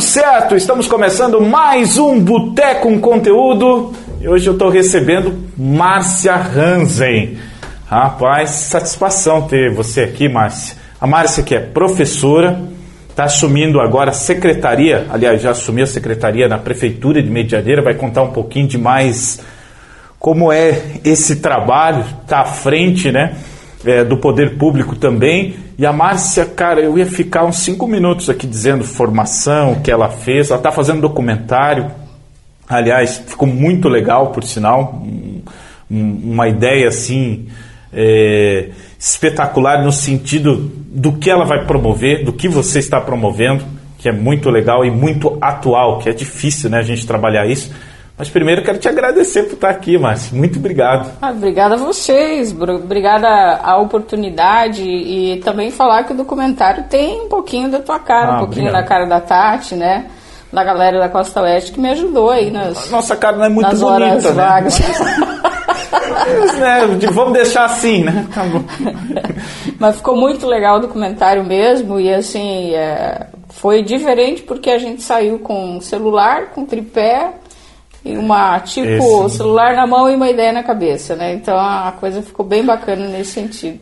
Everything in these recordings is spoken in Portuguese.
tudo certo? Estamos começando mais um Boteco com Conteúdo e hoje eu estou recebendo Márcia Hansen. Rapaz, satisfação ter você aqui, Márcia. A Márcia que é professora, está assumindo agora a secretaria, aliás, já assumiu a secretaria na Prefeitura de Medianeira, vai contar um pouquinho de mais como é esse trabalho, está à frente, né? É, do poder público também. E a Márcia, cara, eu ia ficar uns cinco minutos aqui dizendo formação que ela fez. Ela está fazendo documentário. Aliás, ficou muito legal, por sinal. Um, uma ideia assim é, espetacular no sentido do que ela vai promover, do que você está promovendo, que é muito legal e muito atual, que é difícil, né, a gente trabalhar isso. Mas primeiro quero te agradecer por estar aqui, Márcio. Muito obrigado. Ah, obrigada a vocês, obrigada a oportunidade e também falar que o documentário tem um pouquinho da tua cara, ah, um pouquinho obrigado. da cara da Tati, né? Da galera da Costa Oeste que me ajudou aí nas. Nossa cara não é muito nas bonita, horas né? vagas. Mas, né, vamos deixar assim, né? Tá bom. Mas ficou muito legal o documentário mesmo e assim é, foi diferente porque a gente saiu com celular, com tripé e uma tipo Esse... celular na mão e uma ideia na cabeça, né? Então a coisa ficou bem bacana nesse sentido.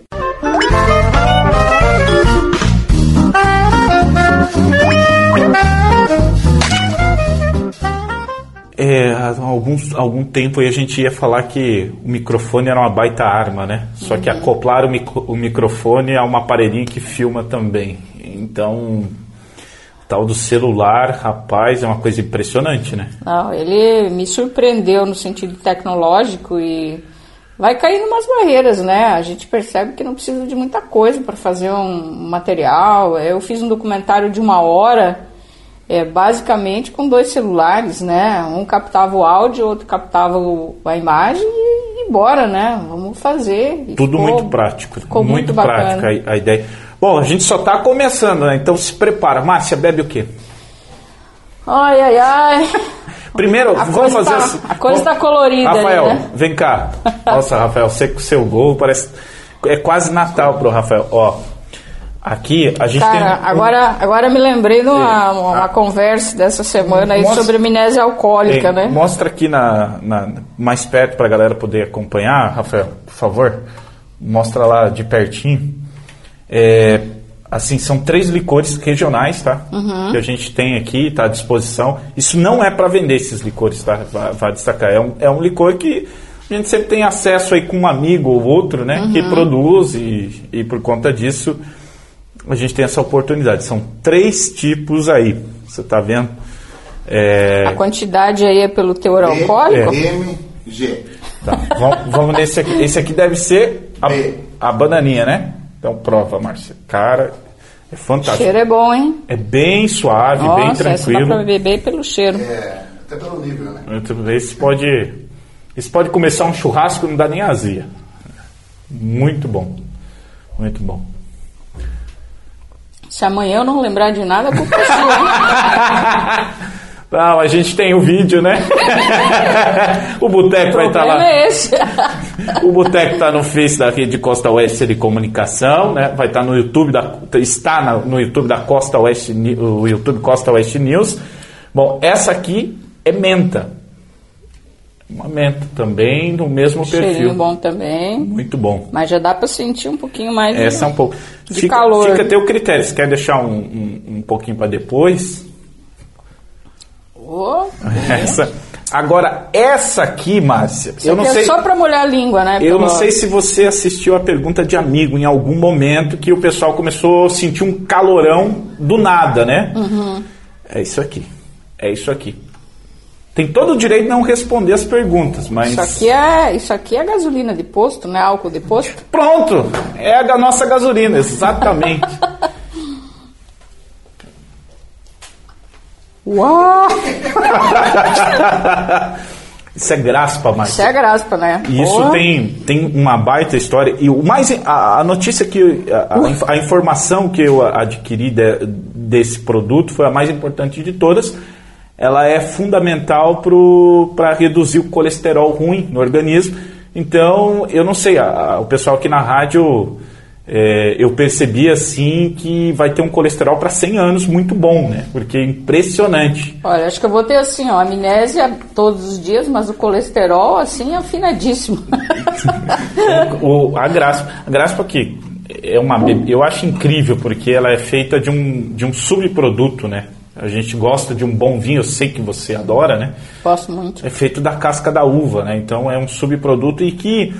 É, há alguns, algum tempo aí a gente ia falar que o microfone era uma baita arma, né? Só que uhum. acoplar o, micro, o microfone a uma aparelhinho que filma também. Então, tal do celular, rapaz, é uma coisa impressionante, né? Não, ele me surpreendeu no sentido tecnológico e vai caindo umas barreiras, né? A gente percebe que não precisa de muita coisa para fazer um material. Eu fiz um documentário de uma hora, é, basicamente com dois celulares, né? Um captava o áudio, outro captava a imagem e, e bora, né? Vamos fazer. E Tudo ficou, muito prático. Ficou muito, muito prática a, a ideia. Bom, a gente só está começando, né? Então se prepara. Márcia, bebe o quê? Ai, ai, ai. Primeiro, a vamos fazer tá, assim. A coisa está colorida. Rafael, ali, né? vem cá. Nossa, Rafael, você com seu gol parece. É quase Natal pro Rafael. Ó, aqui a gente Cara, tem. Um... agora, agora me lembrei de uma, uma conversa dessa semana aí mostra, sobre amnésia alcoólica, né? Mostra aqui na, na mais perto para a galera poder acompanhar, Rafael, por favor. Mostra lá de pertinho. É, assim, são três licores regionais, tá? Uhum. Que a gente tem aqui, tá à disposição. Isso não é para vender esses licores, tá? Vai, destacar. É um, é um licor que a gente sempre tem acesso aí com um amigo ou outro, né? Uhum. Que produz e, e por conta disso a gente tem essa oportunidade. São três tipos aí. Você tá vendo? É... A quantidade aí é pelo teor alcoólico? M, G. Tá, vamos, vamos nesse aqui. Esse aqui deve ser a, a bananinha, né? Então prova, Márcia. Cara, é fantástico. O cheiro é bom, hein? É bem suave, Nossa, bem tranquilo. Essa dá pra beber pelo cheiro. É, até pelo nível, né? Esse pode, esse pode começar um churrasco e não dá nem azia. Muito bom. Muito bom. Se amanhã eu não lembrar de nada, a culpa é sua. Não, a gente tem o vídeo, né? o Boteco vai estar tá lá. É esse. O Boteco está no Face da Rede Costa Oeste de Comunicação, né? Vai estar tá no YouTube da está no YouTube da Costa Oeste, o YouTube Costa Oeste News. Bom, essa aqui é menta. Uma menta também no mesmo Cheirinho perfil. bom também. Muito bom. Mas já dá para sentir um pouquinho mais Essa de, um pouco. de fica, calor. Fica a teu critério. Se quer deixar um, um, um pouquinho para depois, Oh, essa. Agora, essa aqui, Márcia, Isso eu não é sei. É só para molhar a língua, né? Eu não sei se você assistiu a pergunta de amigo em algum momento que o pessoal começou a sentir um calorão do nada, né? Uhum. É isso aqui. É isso aqui. Tem todo o direito de não responder as perguntas, mas. Isso aqui é, isso aqui é gasolina de posto, né? Álcool de posto? Pronto! É a nossa gasolina, exatamente. Uau! Isso é graspa, Marcos. Isso é graspa, né? E isso tem, tem uma baita história. E o mais a, a notícia que a, a, informação que eu adquiri de, desse produto foi a mais importante de todas. Ela é fundamental para reduzir o colesterol ruim no organismo. Então, eu não sei, a, o pessoal aqui na rádio é, eu percebi assim que vai ter um colesterol para 100 anos muito bom, né? Porque é impressionante. Olha, acho que eu vou ter assim, ó, amnésia todos os dias, mas o colesterol assim afinadíssimo. o, a graspa, a graspa aqui é uma, eu acho incrível porque ela é feita de um, de um subproduto, né? A gente gosta de um bom vinho, eu sei que você adora, né? Gosto muito. É feito da casca da uva, né? Então é um subproduto e que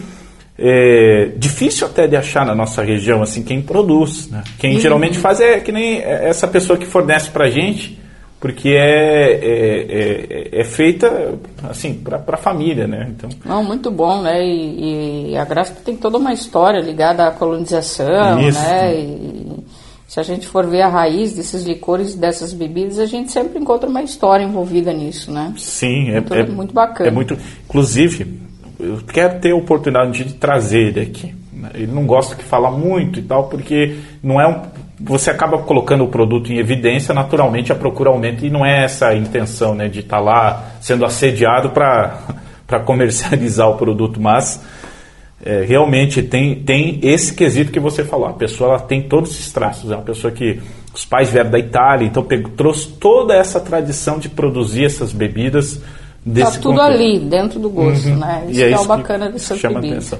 é difícil até de achar na nossa região, assim, quem produz. Né? Quem uhum. geralmente faz é que nem essa pessoa que fornece para gente, porque é, é, é, é feita assim para a família, né? Então, Não, muito bom, né? E, e, a Graça tem toda uma história ligada à colonização, Isso. né? E se a gente for ver a raiz desses licores, dessas bebidas, a gente sempre encontra uma história envolvida nisso, né? Sim, muito, é, é muito bacana. É muito, inclusive eu quero ter a oportunidade de trazer ele aqui. Ele não gosta que fala muito e tal, porque não é um, você acaba colocando o produto em evidência, naturalmente a procura aumenta e não é essa a intenção, né, de estar tá lá sendo assediado para comercializar o produto, mas é, realmente tem, tem esse quesito que você falou. A pessoa ela tem todos esses traços. É uma pessoa que os pais vieram da Itália, então pegou, trouxe toda essa tradição de produzir essas bebidas Desse tá tudo ali, dentro do gosto, uhum. né? Isso, é, é o bacana dessa chama Atenção.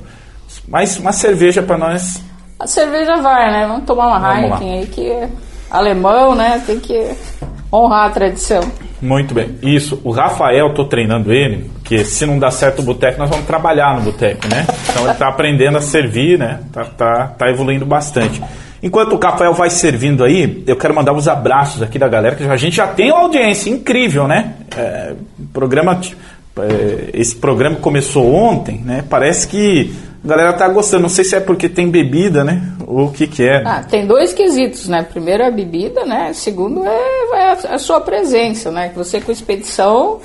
Mas uma cerveja para nós. A cerveja vai, né? Vamos tomar uma Vamos Heineken lá. aí que é alemão, né? Tem que honrar a tradição. Muito bem. Isso, o Rafael, tô treinando ele, que se não dá certo o boteco, nós vamos trabalhar no boteco, né? Então ele tá aprendendo a servir, né? Tá, tá, tá evoluindo bastante. Enquanto o Rafael vai servindo aí, eu quero mandar uns abraços aqui da galera, que a gente já tem uma audiência incrível, né? É, programa, é, esse programa começou ontem, né? Parece que a galera tá gostando. Não sei se é porque tem bebida, né? Ou o que que é. Ah, tem dois quesitos, né? Primeiro é a bebida, né? Segundo é, é a, a sua presença, né? Que você com expedição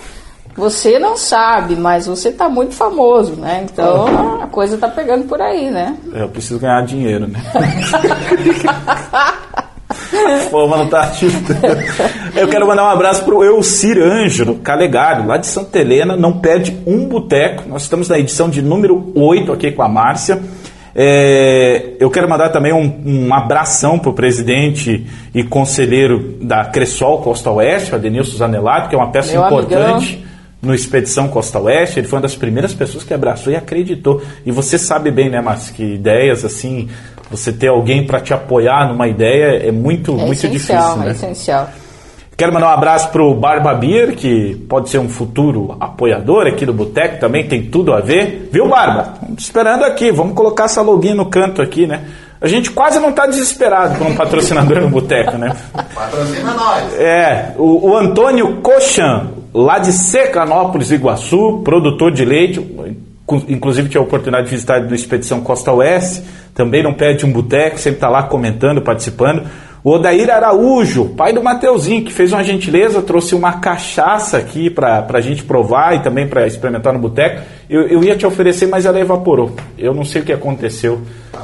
você não sabe, mas você está muito famoso, né? Então a coisa está pegando por aí, né? É, eu preciso ganhar dinheiro, né? Pô, mano, tá Eu quero mandar um abraço pro Elcir Ângelo Calegário, lá de Santa Helena, não perde um boteco. Nós estamos na edição de número 8 aqui com a Márcia. É, eu quero mandar também um, um abração para o presidente e conselheiro da Cressol Costa Oeste, Adenilson Zanelato, que é uma peça Meu importante. Amigão no Expedição Costa Oeste, ele foi uma das primeiras pessoas que abraçou e acreditou. E você sabe bem, né, Márcio, que ideias assim, você ter alguém para te apoiar numa ideia é muito, é muito difícil. Né? É essencial. Quero mandar um abraço para o Barba Beer, que pode ser um futuro apoiador aqui do Boteco, também tem tudo a ver. Viu, Barba? Esperando aqui, vamos colocar essa login no canto aqui, né? A gente quase não está desesperado com um patrocinador no Boteco, né? Patrocina nós. É, o, o Antônio Cochan, lá de Secanópolis, Iguaçu, produtor de leite, inclusive tive a oportunidade de visitar do Expedição Costa Oeste, também não perde um boteco, sempre está lá comentando, participando. O Odair Araújo, pai do Mateuzinho, que fez uma gentileza, trouxe uma cachaça aqui para a gente provar e também para experimentar no boteco. Eu, eu, ia te oferecer, mas ela evaporou. Eu não sei o que aconteceu.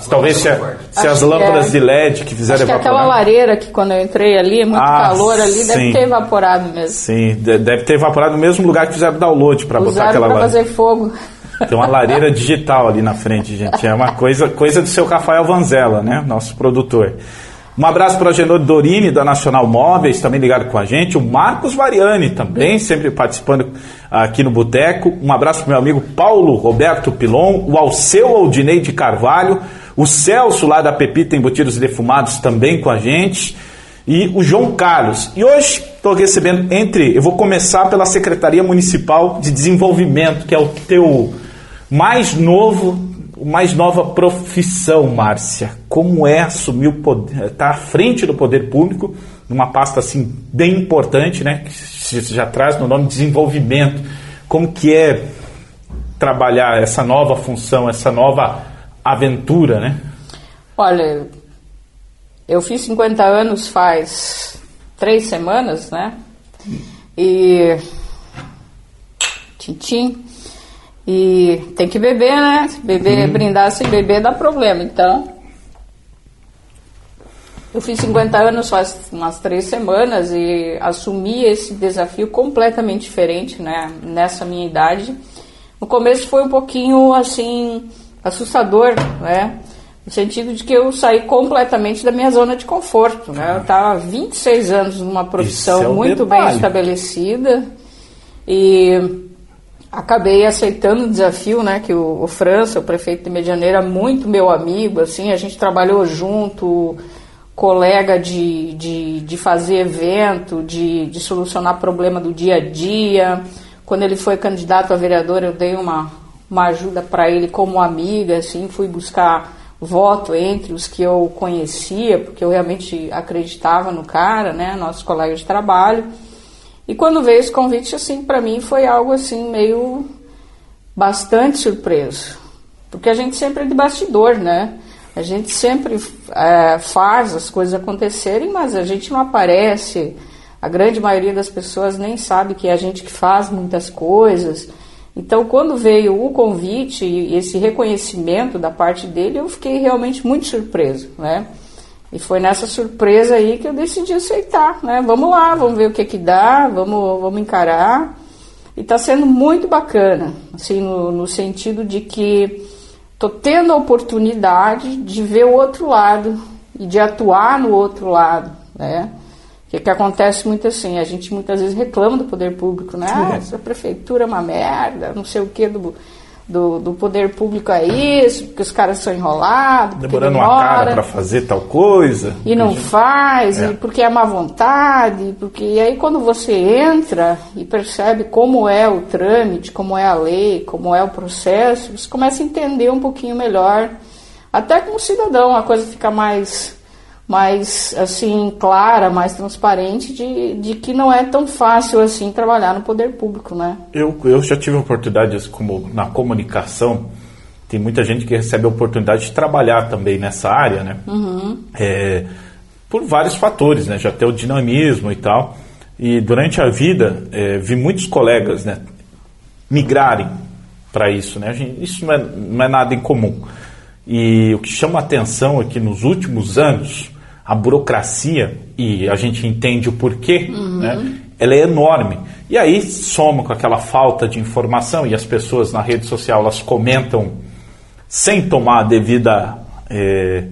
Talvez se, a, se as lâmpadas é. de LED que fizeram Acho evaporar. Que aquela lareira que quando eu entrei ali, muito ah, calor ali, sim. deve ter evaporado mesmo. Sim, deve ter evaporado no mesmo lugar que fizeram download para botar aquela lareira. fazer fogo. Tem uma lareira digital ali na frente, gente. É uma coisa, coisa do seu Rafael Vanzella, né? Nosso produtor. Um abraço para o Agenor Dorini, da Nacional Móveis, também ligado com a gente. O Marcos Variani, também sempre participando aqui no Boteco. Um abraço para meu amigo Paulo Roberto Pilon. O Alceu Aldinei de Carvalho. O Celso, lá da Pepita Embutidos e Defumados, também com a gente. E o João Carlos. E hoje estou recebendo entre. Eu vou começar pela Secretaria Municipal de Desenvolvimento, que é o teu mais novo mais nova profissão, Márcia. Como é assumir o poder, estar tá à frente do poder público, numa pasta assim bem importante, né? Que já traz no nome desenvolvimento. Como que é trabalhar essa nova função, essa nova aventura, né? Olha, eu fiz 50 anos faz três semanas, né? E. Tintim. E tem que beber, né? Beber, uhum. brindar sem beber dá problema. Então, eu fiz 50 anos faz umas três semanas e assumi esse desafio completamente diferente, né? Nessa minha idade. No começo foi um pouquinho assim assustador, né? No sentido de que eu saí completamente da minha zona de conforto. Né? Eu estava 26 anos numa profissão é muito detalhe. bem estabelecida e acabei aceitando o desafio, né, que o, o França, o prefeito de Medianeira, muito meu amigo, assim, a gente trabalhou junto, colega de, de, de fazer evento, de, de solucionar problema do dia a dia. Quando ele foi candidato a vereador, eu dei uma, uma ajuda para ele como amiga, assim, fui buscar voto entre os que eu conhecia, porque eu realmente acreditava no cara, né, nossos colegas de trabalho. E quando veio esse convite, assim, para mim foi algo assim meio bastante surpreso, porque a gente sempre é de bastidor, né? A gente sempre é, faz as coisas acontecerem, mas a gente não aparece. A grande maioria das pessoas nem sabe que é a gente que faz muitas coisas. Então, quando veio o convite e esse reconhecimento da parte dele, eu fiquei realmente muito surpreso, né? E foi nessa surpresa aí que eu decidi aceitar, né? Vamos lá, vamos ver o que que dá, vamos, vamos encarar. E está sendo muito bacana, assim, no, no sentido de que estou tendo a oportunidade de ver o outro lado e de atuar no outro lado, né? O que, que acontece muito assim, a gente muitas vezes reclama do poder público, né? Ah, essa prefeitura é uma merda, não sei o que do, do, do poder público é isso, porque os caras são enrolados, Demorando demora, uma cara para fazer tal coisa. e não faz, É. e porque é má vontade, porque e aí quando você entra e percebe como é o trâmite, como é a lei, como é o processo, você começa a entender um pouquinho melhor. Até como cidadão, a coisa fica mais, mais assim, clara, mais transparente de, de que não é tão fácil assim trabalhar no poder público, né? Eu, eu já tive oportunidades como na comunicação. Tem muita gente que recebe a oportunidade de trabalhar também nessa área, né? É, por vários fatores, né? Já tem o dinamismo e tal. E durante a vida, é, vi muitos colegas, né? Migrarem para isso, né? Gente- isso não é, não é nada incomum. E o que chama a atenção é que nos últimos anos, a burocracia, e a gente entende o porquê, né? ela é enorme. E aí soma com aquela falta de informação, e as pessoas na rede social elas comentam sem tomar a devida é,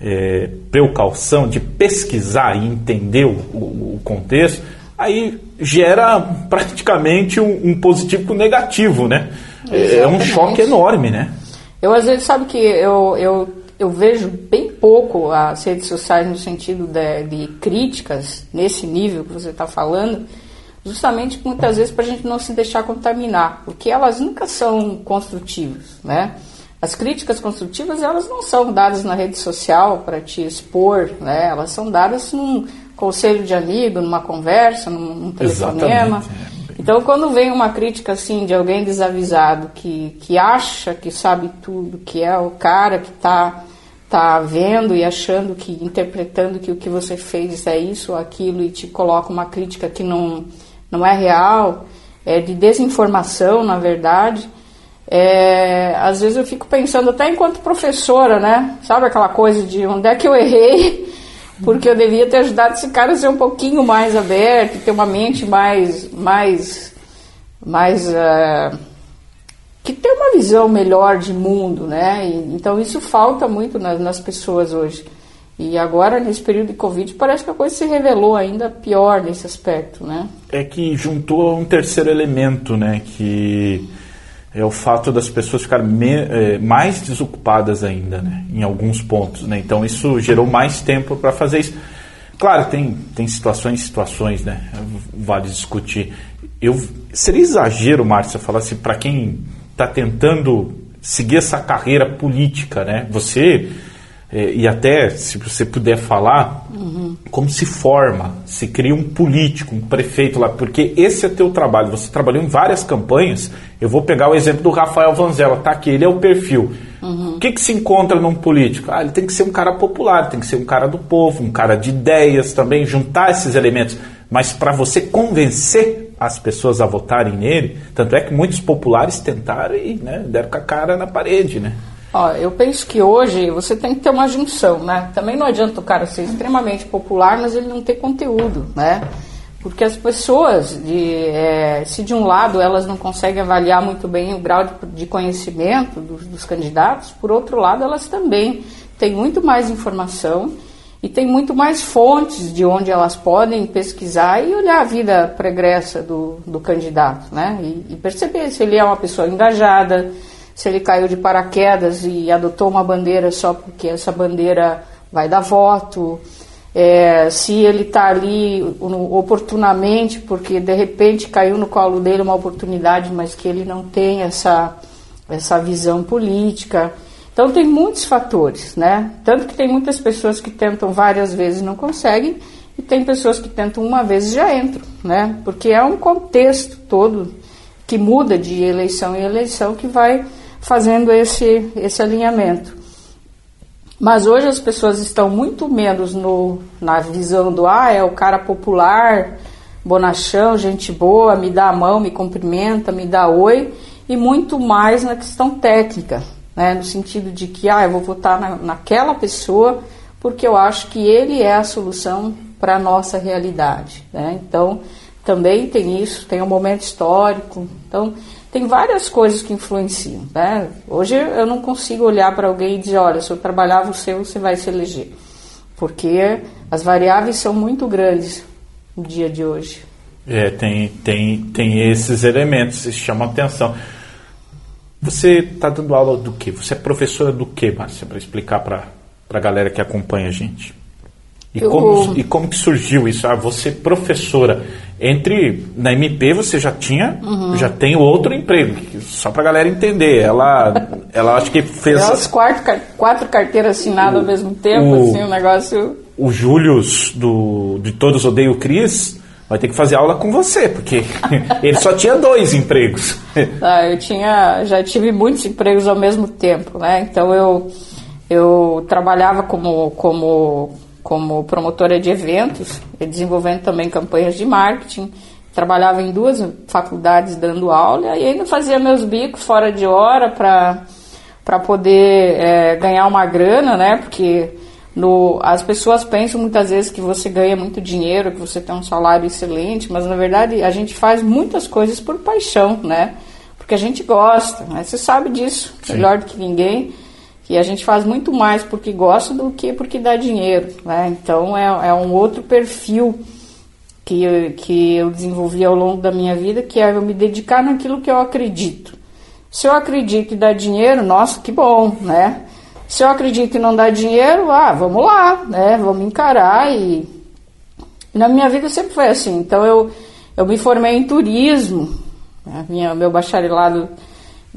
é, precaução de pesquisar e entender o, o- contexto, aí gera praticamente um, um positivo com negativo, né? É, é um Exatamente. choque enorme, né? Eu às vezes sabe que eu, eu, eu vejo bem pouco as redes sociais no sentido de, de críticas nesse nível que você está falando, justamente muitas vezes para a gente não se deixar contaminar, porque elas nunca são construtivas, né? As críticas construtivas elas não são dadas na rede social para te expor, né? Elas são dadas num conselho de amigo, numa conversa, num, telefonema. Exatamente, é. Então, quando vem uma crítica assim de alguém desavisado que, que acha que sabe tudo, que é o cara que está tá vendo e achando que, interpretando que o que você fez é isso ou aquilo e te coloca uma crítica que não, não é real, é de desinformação, na verdade, é, às vezes eu fico pensando, até enquanto professora, né? Sabe aquela coisa de onde é que eu errei? Porque eu devia ter ajudado esse cara a ser um pouquinho mais aberto, ter uma mente mais. mais. mais. eh, que tem uma visão melhor de mundo, né? E, então isso falta muito nas, nas pessoas hoje. E agora, nesse período de Covid, parece que a coisa se revelou ainda pior nesse aspecto, né? é que juntou um terceiro elemento, né? Que é o fato das pessoas ficarem me- eh, mais desocupadas ainda, né? Em alguns pontos, né? Então isso gerou mais tempo para fazer isso. Claro, tem, tem situações situações, né? Vale discutir. Eu, seria exagero, Márcia, falar assim, para quem está tentando seguir essa carreira política, né? Você, e até, se você puder falar, como se forma, se cria um político, um prefeito lá, porque esse é teu trabalho. Você trabalhou em várias campanhas. Eu vou pegar o exemplo do Rafael Vanzella, tá aqui, ele é o perfil. O que, que se encontra num político? Ah, ele tem que ser um cara popular, tem que ser um cara do povo, um cara de ideias também, juntar esses elementos. Mas para você convencer as pessoas a votarem nele, tanto é que muitos populares tentaram e né, deram com a cara na parede, né? Ó, eu penso que hoje você tem que ter uma junção, né? Também não adianta o cara ser extremamente popular, mas ele não ter conteúdo, né? porque as pessoas, de, é, se de um lado elas não conseguem avaliar muito bem o grau de, de conhecimento dos, dos, candidatos, por outro lado elas também têm muito mais informação e têm muito mais fontes de onde elas podem pesquisar e olhar a vida pregressa do, do candidato, né? E, e perceber se ele é uma pessoa engajada, se ele caiu de paraquedas e adotou uma bandeira só porque essa bandeira vai dar voto é, se ele está ali oportunamente, porque de repente caiu no colo dele uma oportunidade, mas que ele não tem essa, essa visão política. Então tem muitos fatores, né? Tanto que tem muitas pessoas que tentam várias vezes e não conseguem, e tem pessoas que tentam uma vez e já entram, né? Porque é um contexto todo que muda de eleição em eleição que vai fazendo esse, esse alinhamento. Mas hoje as pessoas estão muito menos no, na visão do ah, é o cara popular, bonachão, gente boa, me dá a mão, me cumprimenta, me dá oi, e muito mais na questão técnica, né? no sentido de que ah, eu vou votar na, naquela pessoa porque eu acho que ele é a solução para a nossa realidade. Né? Então, também tem isso, tem um momento histórico. Então, tem várias coisas que influenciam. Né? Hoje eu não consigo olhar para alguém e dizer, olha, se eu trabalhar você, você vai se eleger. Porque as variáveis são muito grandes no dia de hoje. É, tem, tem, tem esses elementos que chamam atenção. Você está dando aula do quê? Você é professora do quê, Márcia, para explicar para a galera que acompanha a gente? E, eu... como, e como que surgiu isso? Ah, você professora. Entre na MP você já tinha, uhum. já tem outro emprego, só para galera entender. Ela, ela acho que fez. As quatro, quatro carteiras assinadas o, ao mesmo tempo, o, assim, o negócio. O Július do de Todos Odeio o Cris vai ter que fazer aula com você, porque ele só tinha dois empregos. Ah, eu tinha, já tive muitos empregos ao mesmo tempo, né? Então eu eu trabalhava como como como promotora de eventos, desenvolvendo também campanhas de marketing. Trabalhava em duas faculdades dando aula e ainda fazia meus bicos fora de hora para poder é, ganhar uma grana, né? Porque no, as pessoas pensam muitas vezes que você ganha muito dinheiro, que você tem um salário excelente, mas na verdade a gente faz muitas coisas por paixão, né? Porque a gente gosta, né? Você sabe disso Sim. melhor do que ninguém que a gente faz muito mais porque gosta do que porque dá dinheiro, né? Então é, é um outro perfil que eu, que eu desenvolvi ao longo da minha vida, que é eu me dedicar naquilo que eu acredito. Se eu acredito e dá dinheiro, nossa, que bom, né? Se eu acredito e não dá dinheiro, ah, vamos lá, né? Vamos encarar e... Na minha vida sempre foi assim. Então eu, eu me formei em turismo, né? minha, meu bacharelado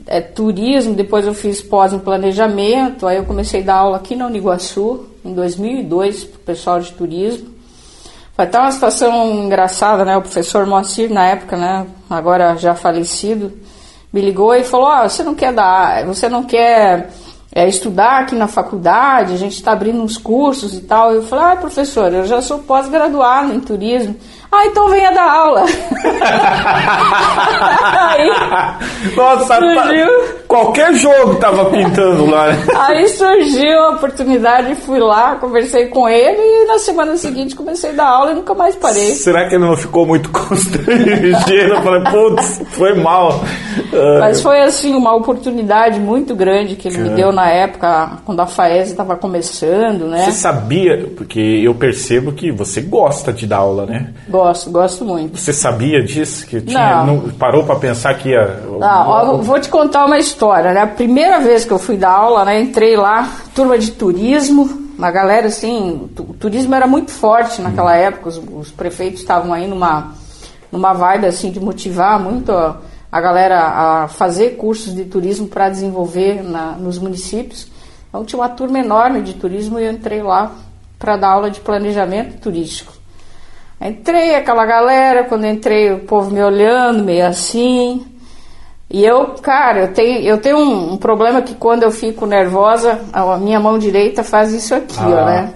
é, turismo, depois eu fiz pós em planejamento, aí eu comecei a dar aula aqui na Uniguaçu, em 2002, para o pessoal de turismo. Foi até uma situação engraçada, né? O professor Moacir, na época, né? Agora já falecido, me ligou e falou: oh, você não quer dar, você não quer é, estudar aqui na faculdade, a gente está abrindo uns cursos e tal. Eu falei: ah, professor, eu já sou pós-graduado em turismo. Ah, então venha dar aula. aí, Nossa, surgiu... qualquer jogo tava pintando lá. Aí surgiu a oportunidade, fui lá, conversei com ele e na semana seguinte comecei a dar aula e nunca mais parei. Será que ele não ficou muito constrangido? Eu falei, putz, foi mal. Mas foi assim, uma oportunidade muito grande que ele me deu na época, quando a FAES estava começando, né? Você sabia, porque eu percebo que você gosta de dar aula, né? Gosto, gosto muito. Você sabia disso? Que tinha, não. não parou para pensar que ia. Não, vou te contar uma história. Né? A primeira vez que eu fui dar aula, né, entrei lá, turma de turismo, uma galera assim, o turismo era muito forte naquela hum. época, os, os, prefeitos estavam aí numa, numa vibe assim de motivar muito a, a galera a fazer cursos de turismo para desenvolver na, nos municípios. Então tinha uma turma enorme de turismo e eu entrei lá para dar aula de planejamento turístico. Entrei, aquela galera, quando entrei, o povo me olhando, meio assim. E eu, cara, eu tenho, eu tenho um, um problema que quando eu fico nervosa, a minha mão direita faz isso aqui, ah. ó, né?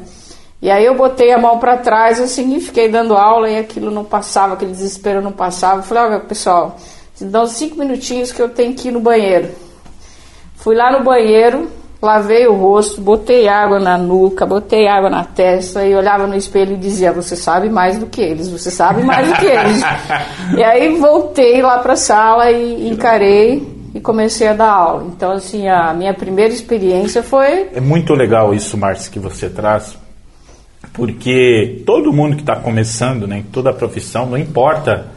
E aí eu botei a mão para trás, assim, e fiquei dando aula e aquilo não passava, aquele desespero não passava. Eu falei, olha, pessoal, dá uns cinco minutinhos que eu tenho que ir no banheiro. Fui lá no banheiro, lavei o rosto, botei água na nuca, botei água na testa e olhava no espelho e dizia: Você sabe mais do que eles, você sabe mais do que eles. e aí voltei lá para a sala e encarei e comecei a dar aula. Então, assim, a minha primeira experiência foi. É muito legal isso, Márcia, que você traz, porque todo mundo que está começando, né, em toda a profissão, não importa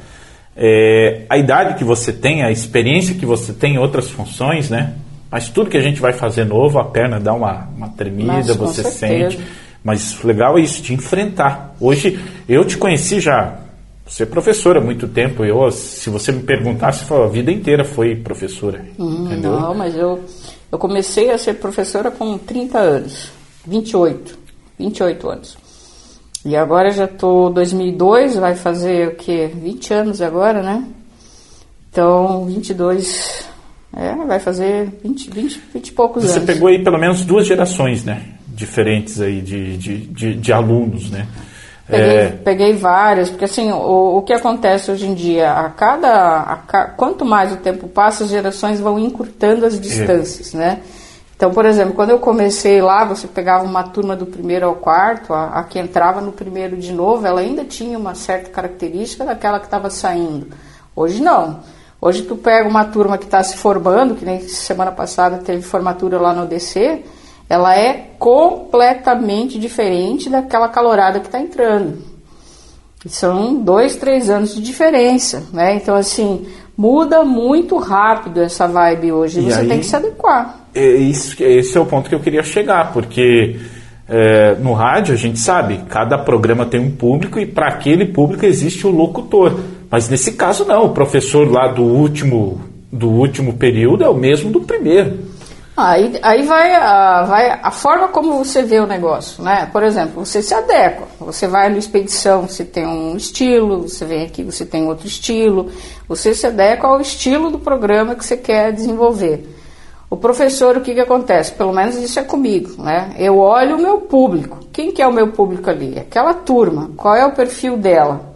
é, a idade que você tem, a experiência que você tem em outras funções, né? Mas tudo que a gente vai fazer novo, a perna dá uma, uma tremida, Mas, você sente. Mas legal é isso, de enfrentar. Hoje, eu te conheci já, você é professora há muito tempo. Eu, se você me perguntasse, a vida inteira foi professora. Hum, entendeu? Não, mas eu, eu comecei a ser professora com 30 anos, 28, 28 anos. E agora já estou 2002, vai fazer o quê? 20 anos agora, né? Então, 22, é, vai fazer 20, 20, 20 e poucos Você anos. Você pegou aí pelo menos duas gerações, né? Diferentes aí de, de, de, de alunos, né? Peguei, é... peguei várias, porque assim, o, o que acontece hoje em dia, a cada, a quanto mais o tempo passa, as gerações vão encurtando as distâncias, é. né? Então, por exemplo, quando eu comecei lá, você pegava uma turma do primeiro ao quarto, a, a que entrava no primeiro de novo, ela ainda tinha uma certa característica daquela que estava saindo. Hoje não. Hoje tu pega uma turma que está se formando, que nem semana passada teve formatura lá no DC, ela é completamente diferente daquela calorada que está entrando. São dois, três anos de diferença, né? Então, assim, muda muito rápido essa vibe hoje. E você aí, tem que se adequar. É isso, esse é o ponto que eu queria chegar, porque é, no rádio a gente sabe, cada programa tem um público e para aquele público existe o locutor. Mas nesse caso não, o professor lá do último, do último período é o mesmo do primeiro. Aí, aí vai, a, vai a forma como você vê o negócio, né? Por exemplo, você se adequa. Você vai no expedição, você tem um estilo, você vem aqui, você tem outro estilo. Você se adequa ao estilo do programa que você quer desenvolver. O professor, o que, que acontece? Pelo menos isso é comigo, né? Eu olho o meu público. Quem que é o meu público ali? Aquela turma. Qual é o perfil dela?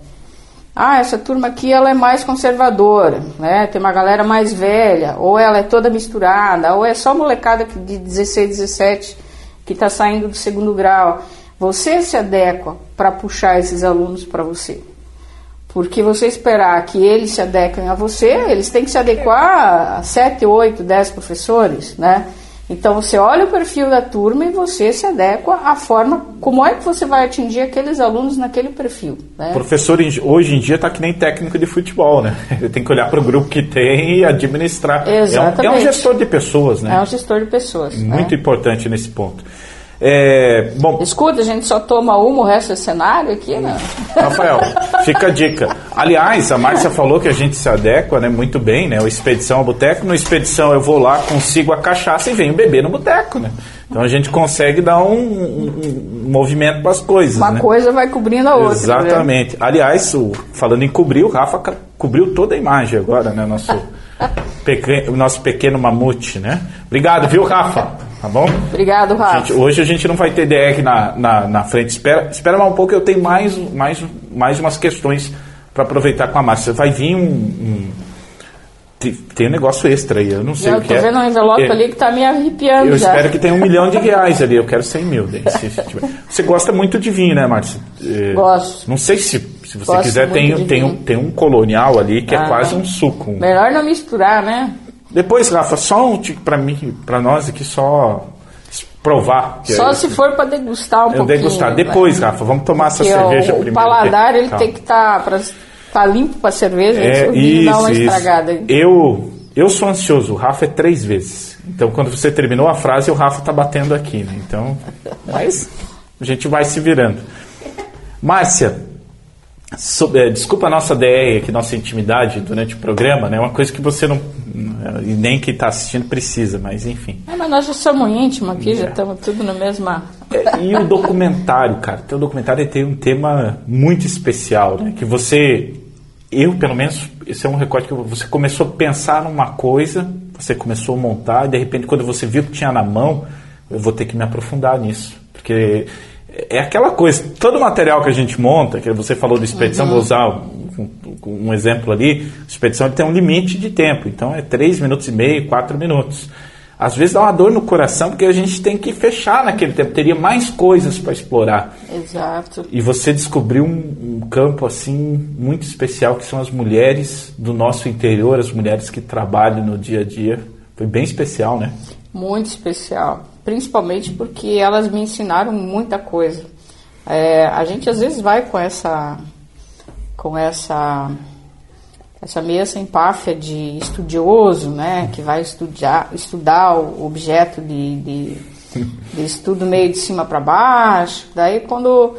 Ah, essa turma aqui ela é mais conservadora, né? Tem uma galera mais velha, ou ela é toda misturada, ou é só molecada de 16, 17 que está saindo do segundo grau. Você se adequa para puxar esses alunos para você. Porque você esperar que eles se adequem a você, eles têm que se adequar a 7, 8, 10 professores, né? Então você olha o perfil da turma e você se adequa à forma como é que você vai atingir aqueles alunos naquele perfil. Né? O professor hoje em dia está que nem técnico de futebol, né? Ele tem que olhar para o grupo que tem e administrar. Exatamente. É um, é um gestor de pessoas, né? É um gestor de pessoas. Muito né? importante nesse ponto. É, bom, Escuta, a gente só toma uma, o resto é cenário aqui, né? Rafael, fica a dica. Aliás, a Márcia falou que a gente se adequa né, muito bem, né? O Expedição ao Boteco. No Expedição eu vou lá, consigo a cachaça e venho beber no boteco, né? Então a gente consegue dar um, um, um movimento para as coisas. Uma né? coisa vai cobrindo a outra. Exatamente. Né? Aliás, o, falando em cobrir, o Rafa cobriu toda a imagem agora, né? Nosso, pequeno, nosso pequeno mamute, né? Obrigado, viu, Rafa? Tá bom? Obrigado, Rafa. Gente, hoje a gente não vai ter DR na, na, na, frente. Espera, espera mais um pouco, eu tenho mais, mais, mais umas questões para aproveitar com a Márcia. Vai vir um, um tem um negócio extra aí, eu não sei eu o que é. Tô vendo um envelope é, ali que está me arrepiando Eu já. espero que tenha um milhão de reais ali, eu quero 100 mil. Se você gosta muito de vinho, né, Márcia? É, Gosto. Não sei se, se você Gosto quiser, tem, tem, um, tem um colonial ali que é ah, é quase um suco. Melhor não misturar, né? Depois, Rafa, só um para mim, para nós aqui, só provar. Só é, se for para degustar um pouquinho. Degustar. Depois, né? Rafa, vamos tomar essa cerveja o, primeiro. O paladar ele tem que estar tá, tá limpo para cerveja, é, isso, dá uma estragada. Eu eu sou ansioso. O Rafa é três vezes. Então, quando você terminou a frase, o Rafa está batendo aqui, né? Então, mas a gente vai se virando. Márcia, So, é, desculpa a nossa DR aqui, nossa intimidade durante o programa, né? Uma coisa que você não. E nem que está assistindo precisa, mas enfim. É, mas nós já somos íntimos aqui, é. já estamos tudo na mesma. É, e o documentário, cara? O documentário tem um tema muito especial, né? Que você. Eu, pelo menos, esse é um recorte que você começou a pensar numa coisa, você começou a montar, e de repente, quando você viu que tinha na mão, eu vou ter que me aprofundar nisso. Porque é aquela coisa, todo material que a gente monta, que você falou de expedição, uhum. vou usar um, um, exemplo ali, expedição tem um limite de tempo, então é 3 minutos e meio, 4 minutos. às vezes dá uma dor no coração porque a gente tem que fechar naquele tempo, teria mais coisas para explorar. Exato. E você descobriu um, um, campo assim muito especial que são as mulheres do nosso interior, as mulheres que trabalham no dia a dia. Foi bem especial, né? Muito especial, principalmente porque elas me ensinaram muita coisa. É, a gente às vezes vai com essa com essa essa meia empáfia de estudioso, né, que vai estudar, estudar o objeto de, de, de estudo meio de cima para baixo. Daí quando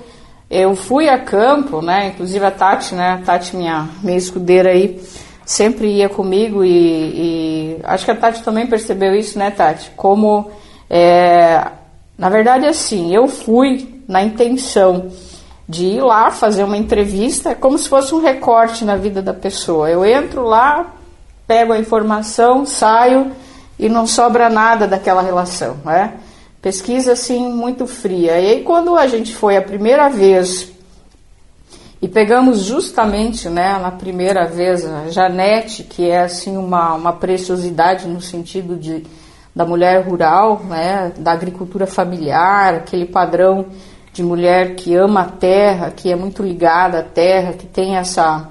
eu fui a campo, né, inclusive a Tati, né, a Tati minha, minha escudeira aí, sempre ia comigo e, e acho que a Tati também percebeu isso, né, Tati? Como, é, na verdade, assim, eu fui na intenção de ir lá fazer uma entrevista, como se fosse um recorte na vida da pessoa. Eu entro lá, pego a informação, saio e não sobra nada daquela relação, né? Pesquisa assim muito fria. E aí quando a gente foi a primeira vez e pegamos justamente, né, na primeira vez a Janete, que é assim uma, uma preciosidade no sentido de da mulher rural, né, da agricultura familiar, aquele padrão de mulher que ama a terra, que é muito ligada à terra, que tem essa,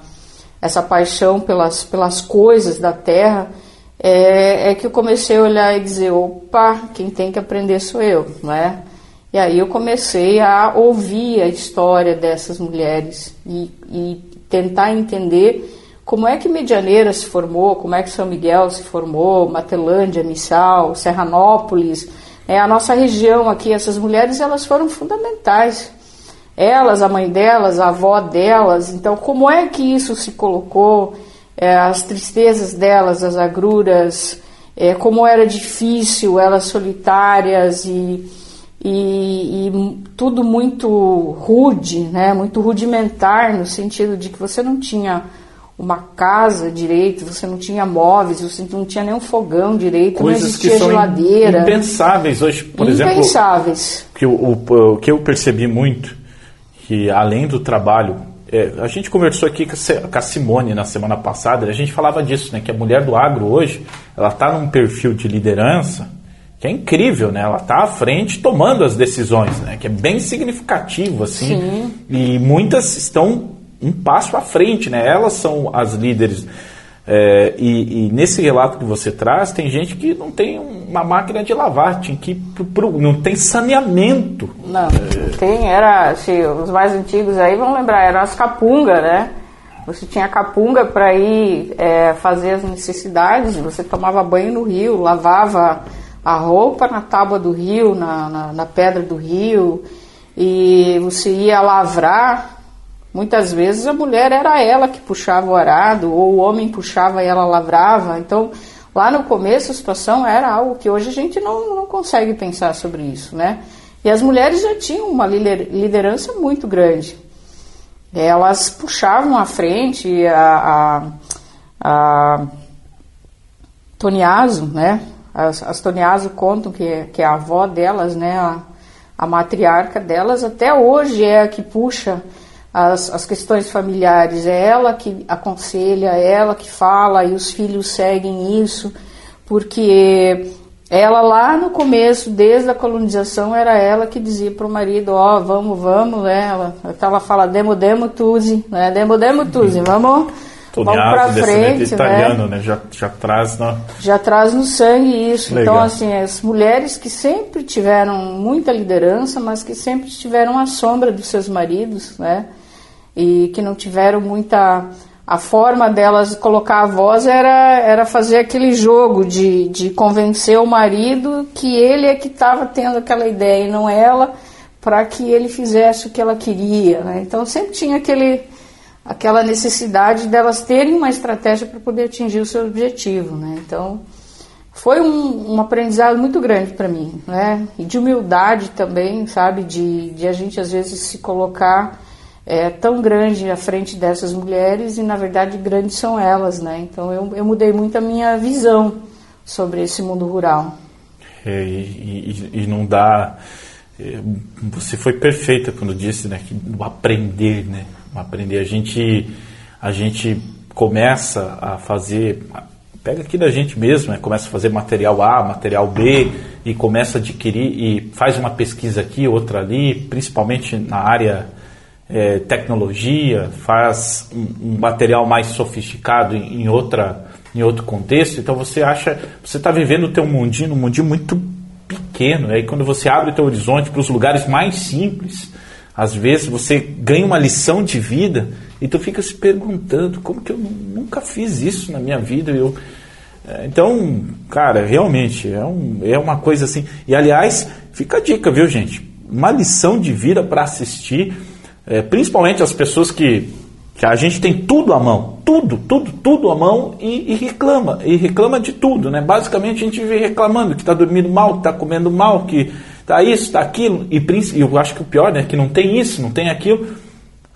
essa paixão pelas, pelas coisas da terra, é, é que eu comecei a olhar e dizer, opa, quem tem que aprender sou eu, não é? E aí eu comecei a ouvir a história dessas mulheres e, e tentar entender como é que Medianeira se formou, como é que São Miguel se formou, Matelândia, Missal, Serranópolis, é, a nossa região aqui, essas mulheres, elas foram fundamentais. Elas, a mãe delas, a avó delas. Então, como é que isso se colocou? É, as tristezas delas, as agruras, é, como era difícil, elas solitárias e, e, e, tudo muito rude, né? muito rudimentar, no sentido de que você não tinha uma casa direito, você não tinha móveis, você não tinha nem um fogão direito, Coisas não existia que são geladeira. Impensáveis hoje, por impensáveis. exemplo. Que o, o, o, que eu percebi muito, que além do trabalho, é, a gente conversou aqui com a Simone na semana passada, a gente falava disso, né? Que a mulher do agro hoje, ela está num perfil de liderança que é incrível, né? Ela está à frente tomando as decisões, né? Que é bem significativo, assim. Sim. E muitas estão um passo à frente, né? Elas são as líderes. É, e, e, nesse relato que você traz, tem gente que não tem uma máquina de lavar, tinha que pro, pro, não tem saneamento. Não, tem, era, se, os mais antigos aí vão lembrar, eram as capunga, né? Você tinha capunga para ir é, fazer as necessidades, você tomava banho no rio, lavava a roupa na tábua do rio, na, na, na pedra do rio, e você ia lavrar Muitas vezes a mulher era ela que puxava o arado, ou o homem puxava e ela lavrava. Então, lá no começo a situação era algo que hoje a gente não, não consegue pensar sobre isso, né? E as mulheres já tinham uma liderança muito grande. Elas puxavam à frente a, a, a Toniaso, né? As, as Toniaso contam que, que a avó delas, né? A, a matriarca delas até hoje é a que puxa as, as questões familiares, é ela que aconselha, é ela que fala e os filhos seguem isso, porque ela lá no começo, desde a colonização, era ela que dizia para o marido, ó, oh, vamos, vamos, né? Ela, ela fala demo, demo, tuzi, né? Demo, demo, tuzi, vamos, vamos para frente, italiano, né? né? Já, já traz no... Já traz no sangue isso. Legal. Então, assim, as mulheres que sempre tiveram muita liderança, mas que sempre estiveram à sombra dos seus maridos, né? E que não tiveram muita a forma delas colocar a voz era, era fazer aquele jogo de, de convencer o marido que ele é que estava tendo aquela ideia e não ela, para que ele fizesse o que ela queria. Né? Então sempre tinha aquele, aquela necessidade delas terem uma estratégia para poder atingir o seu objetivo. Né? Então foi um, um aprendizado muito grande para mim, né? E de humildade também, sabe? De, de a gente às vezes se colocar é, tão grande à frente dessas mulheres e na verdade grandes são elas, né? Então eu, eu mudei muito a minha visão sobre esse mundo rural. É, e, e, e, não dá. É, você foi perfeita quando disse, né? Que o aprender, né? Aprender. A gente, a gente começa a fazer pega aqui da gente mesmo, né? começa a fazer material A, material B e começa a adquirir e faz uma pesquisa aqui, outra ali, principalmente na área é, tecnologia, faz um, um, material mais sofisticado em, em, outra, em outro contexto. Então você acha, você está vivendo o teu mundinho, um mundinho muito pequeno. Aí quando você abre o teu horizonte para os lugares mais simples, às vezes você ganha uma lição de vida e tu fica se perguntando como que eu nunca fiz isso na minha vida. Eu, é, então, cara, realmente é, um, é uma coisa assim. E aliás, fica a dica, viu, gente? Uma lição de vida para assistir, é, principalmente as pessoas que, que a gente tem tudo à mão, tudo, tudo, tudo à mão e, e reclama, e reclama de tudo, né? Basicamente a gente vive reclamando que está dormindo mal, que está comendo mal, que está isso, está aquilo, e, e eu acho que o pior, né, que não tem isso, não tem aquilo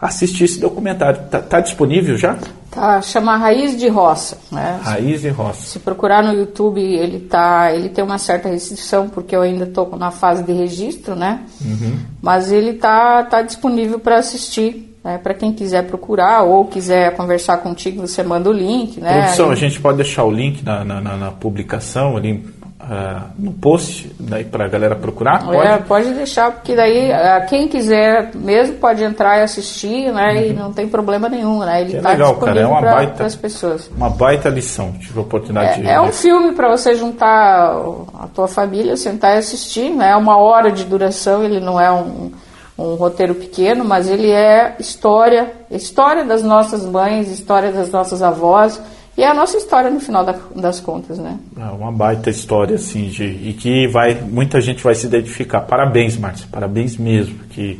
assistir esse documentário. Está tá disponível já? Tá, chama Raiz de Roça. Né? Raiz de Roça. Se procurar no YouTube, ele tá, ele tem uma certa restrição porque eu ainda estou na fase de registro, né? Uhum. Mas ele tá, tá disponível para assistir. Né, para quem quiser procurar ou quiser conversar contigo, você manda o link. Né? Produção, a gente pode deixar o link na, na, na publicação ali uh, no post daí para a galera procurar? Pode? É, pode deixar, porque daí uh, quem quiser mesmo pode entrar e assistir, né? Uhum. E não tem problema nenhum, né? Ele está legal, cara. É uma pra, baita, as pessoas. Uma baita lição. Tive a oportunidade é, de. É um filme para você juntar a tua família, sentar e assistir, né? É uma hora de duração, ele não é um um roteiro pequeno, mas ele é história, história das nossas mães, história das nossas avós, e é a nossa história no final da, das contas, né? É uma baita história, assim, de, e que vai, muita gente vai se identificar. Parabéns, Márcia, parabéns mesmo. Que